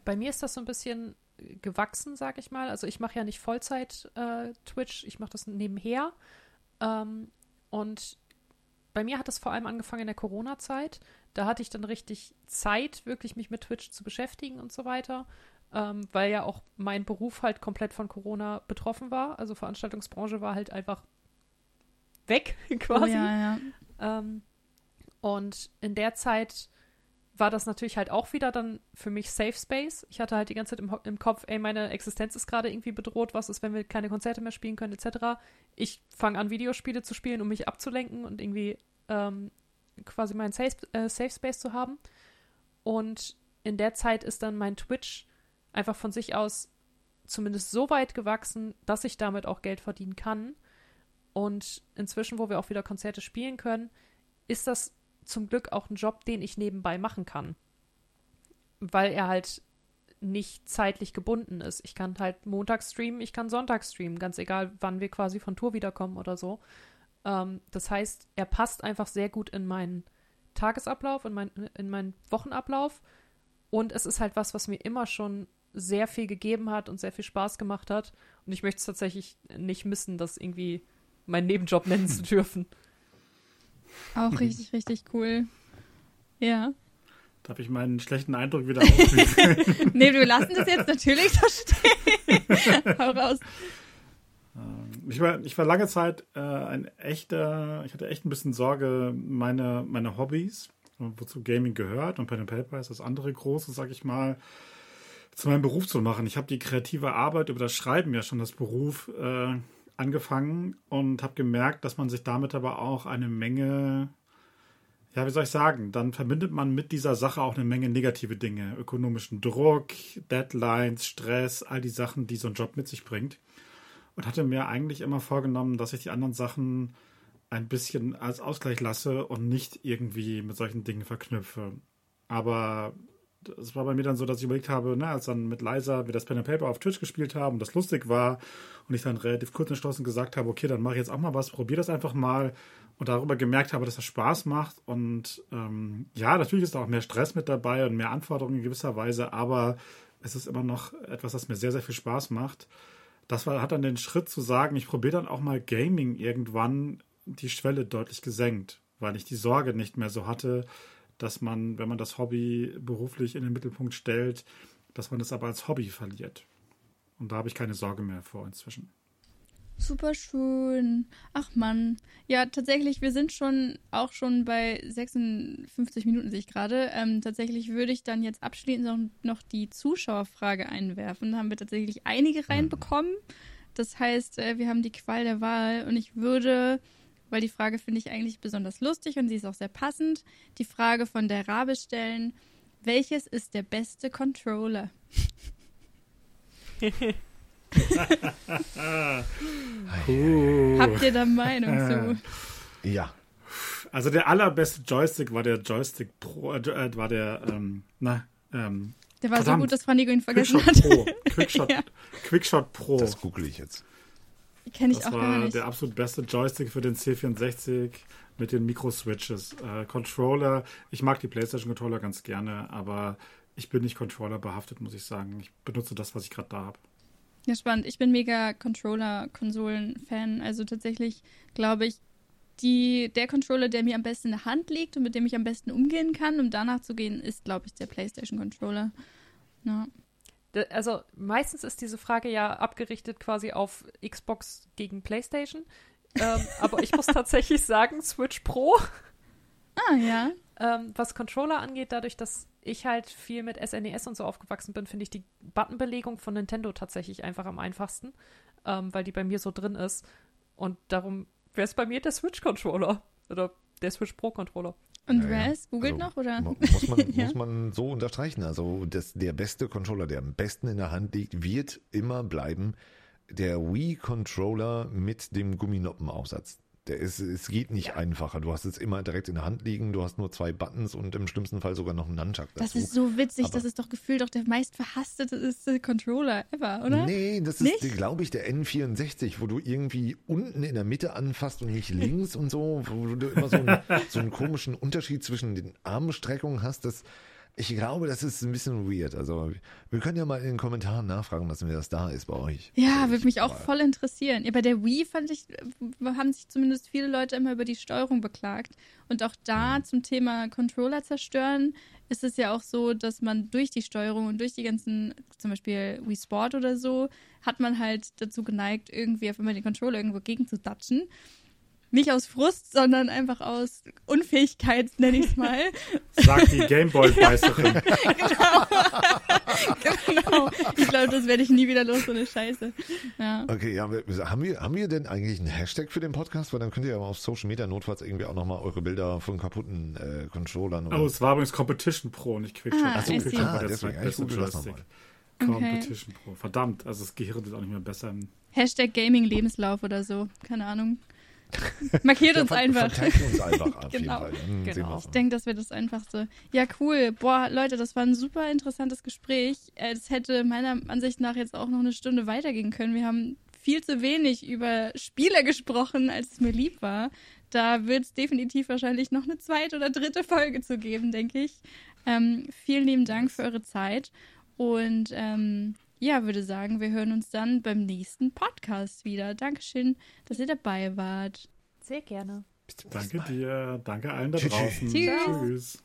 Bei mir ist das so ein bisschen gewachsen, sag ich mal. Also ich mache ja nicht Vollzeit äh, Twitch, ich mache das nebenher. Ähm, und bei mir hat das vor allem angefangen in der Corona-Zeit. Da hatte ich dann richtig Zeit, wirklich mich mit Twitch zu beschäftigen und so weiter ähm, weil ja auch mein Beruf halt komplett von Corona betroffen war. Also Veranstaltungsbranche war halt einfach weg quasi. Oh, ja, ja. Ähm, und in der Zeit war das natürlich halt auch wieder dann für mich Safe Space. Ich hatte halt die ganze Zeit im, im Kopf, ey, meine Existenz ist gerade irgendwie bedroht, was ist, wenn wir keine Konzerte mehr spielen können, etc. Ich fange an, Videospiele zu spielen, um mich abzulenken und irgendwie ähm, quasi meinen Safe, äh, Safe Space zu haben. Und in der Zeit ist dann mein Twitch einfach von sich aus zumindest so weit gewachsen, dass ich damit auch Geld verdienen kann. Und inzwischen, wo wir auch wieder Konzerte spielen können, ist das zum Glück auch ein Job, den ich nebenbei machen kann. Weil er halt nicht zeitlich gebunden ist. Ich kann halt Montag streamen, ich kann Sonntag streamen, ganz egal, wann wir quasi von Tour wiederkommen oder so. Ähm, das heißt, er passt einfach sehr gut in meinen Tagesablauf, in, mein, in meinen Wochenablauf. Und es ist halt was, was mir immer schon sehr viel gegeben hat und sehr viel Spaß gemacht hat. Und ich möchte es tatsächlich nicht missen, das irgendwie meinen Nebenjob nennen zu dürfen. Auch richtig, richtig cool. Ja. Darf ich meinen schlechten Eindruck wieder auflösen? nee, wir lassen das jetzt natürlich so stehen. Hau raus. Ähm, ich war, ich war lange Zeit äh, ein echter, ich hatte echt ein bisschen Sorge, meine, meine Hobbys, wozu Gaming gehört und Pen and Paper ist das andere große, sag ich mal, zu meinem Beruf zu machen. Ich habe die kreative Arbeit über das Schreiben ja schon als Beruf äh, angefangen und habe gemerkt, dass man sich damit aber auch eine Menge, ja, wie soll ich sagen, dann verbindet man mit dieser Sache auch eine Menge negative Dinge. Ökonomischen Druck, Deadlines, Stress, all die Sachen, die so ein Job mit sich bringt. Und hatte mir eigentlich immer vorgenommen, dass ich die anderen Sachen ein bisschen als Ausgleich lasse und nicht irgendwie mit solchen Dingen verknüpfe. Aber es war bei mir dann so, dass ich überlegt habe, ne, als dann mit Liza wir das Pen and Paper auf Twitch gespielt haben und das lustig war und ich dann relativ kurz entschlossen gesagt habe, okay, dann mache ich jetzt auch mal was, probiere das einfach mal und darüber gemerkt habe, dass das Spaß macht und ähm, ja, natürlich ist da auch mehr Stress mit dabei und mehr Anforderungen in gewisser Weise, aber es ist immer noch etwas, das mir sehr, sehr viel Spaß macht. Das war, hat dann den Schritt zu sagen, ich probiere dann auch mal Gaming irgendwann die Schwelle deutlich gesenkt, weil ich die Sorge nicht mehr so hatte, dass man, wenn man das Hobby beruflich in den Mittelpunkt stellt, dass man das aber als Hobby verliert. Und da habe ich keine Sorge mehr vor inzwischen. Super schön. Ach Mann. Ja, tatsächlich, wir sind schon auch schon bei 56 Minuten, sehe ich gerade. Ähm, tatsächlich würde ich dann jetzt abschließend noch, noch die Zuschauerfrage einwerfen. Da haben wir tatsächlich einige reinbekommen. Das heißt, äh, wir haben die Qual der Wahl und ich würde, weil die Frage finde ich eigentlich besonders lustig und sie ist auch sehr passend, die Frage von der Rabe stellen. Welches ist der beste Controller? Habt ihr da Meinung zu? Ja. Also der allerbeste Joystick war der Joystick Pro, äh, war der, ähm, na, ähm, Der war so Verdammt. gut, dass Fanny ihn vergessen Quickshot hat. Pro. Quickshot, Ja. Quickshot Pro. Das google ich jetzt. Kenne ich Das auch gar war nicht. der absolut beste Joystick für den C64 mit den Micro-Switches. Äh, Controller, ich mag die PlayStation-Controller ganz gerne, aber ich bin nicht Controller behaftet, muss ich sagen. Ich benutze das, was ich gerade da habe. Ja, spannend. Ich bin mega Controller-Konsolen-Fan. Also tatsächlich glaube ich, die, der Controller, der mir am besten in der Hand liegt und mit dem ich am besten umgehen kann, um danach zu gehen, ist, glaube ich, der PlayStation-Controller. Ja. Also meistens ist diese Frage ja abgerichtet quasi auf Xbox gegen PlayStation. ähm, aber ich muss tatsächlich sagen, Switch Pro, Ah, ja. ähm, was Controller angeht, dadurch, dass ich halt viel mit SNES und so aufgewachsen bin, finde ich die Buttonbelegung von Nintendo tatsächlich einfach am einfachsten, ähm, weil die bei mir so drin ist. Und darum wäre es bei mir der Switch-Controller. Oder der Switch Pro-Controller. Und Ja. Res, googelt Also, noch, oder? mu- Muss man, Ja. muss man so unterstreichen. Also das, der beste Controller, der am besten in der Hand liegt, wird immer bleiben der Wii-Controller mit dem Gumminoppenaufsatz. Der ist, es geht nicht einfacher. Du hast es immer direkt in der Hand liegen, du hast nur zwei Buttons und im schlimmsten Fall sogar noch einen Nunchuck dazu. Das ist so witzig. Aber- das ist doch gefühlt doch der meist verhasstete Controller ever, oder? Nee, das Nicht? ist, glaube ich, der N64, wo du irgendwie unten in der Mitte anfasst und nicht links und so, wo du immer so einen, so einen komischen Unterschied zwischen den Armstreckungen hast. Das, ich glaube, das ist ein bisschen weird. Also, wir können ja mal in den Kommentaren nachfragen, was mir das da ist bei euch. Ja, Ich- würde mich auch voll interessieren. Ja, bei der Wii fand ich, haben sich zumindest viele Leute immer über die Steuerung beklagt. Und auch da Mhm. zum Thema Controller zerstören ist es ja auch so, dass man durch die Steuerung und durch die ganzen, zum Beispiel Wii Sport oder so, hat man halt dazu geneigt, irgendwie auf einmal den Controller irgendwo gegen zu datschen. Nicht aus Frust, sondern einfach aus Unfähigkeit, nenne ich es mal. Sagt die Gameboy-Beißerin. genau. Ich glaube, das werde ich nie wieder los, so eine Scheiße. Ja. Okay, ja, haben wir, haben wir denn eigentlich einen Hashtag für den Podcast? Weil dann könnt ihr ja mal auf Social Media notfalls irgendwie auch nochmal eure Bilder von kaputten äh, Controllern oder Oh, es war übrigens Competition Pro, nicht Quickshot. Ah, I Quickshot ah, deswegen, das Joystick. nochmal. Competition Pro. Verdammt, also das Gehirn ist auch nicht mehr besser. Hashtag Gaming-Lebenslauf oder so. Keine Ahnung. Markiert uns einfach. Uns einfach Genau. Sehen Genau. Ich denke, das wäre das Einfachste. Ja, cool. Boah, Leute, das war ein super interessantes Gespräch. Äh, Es hätte meiner Ansicht nach jetzt auch noch eine Stunde weitergehen können. Wir haben viel zu wenig über Spiele gesprochen, als es mir lieb war. Da wird es definitiv wahrscheinlich noch eine zweite oder dritte Folge zu geben, denke ich. Ähm, vielen lieben Dank für eure Zeit. Und ähm, ja, würde sagen, wir hören uns dann beim nächsten Podcast wieder. Dankeschön, dass ihr dabei wart. Sehr gerne. Bis zum nächsten Danke Mal. dir, danke allen da Tschüss. draußen. Tschüss. Tschüss.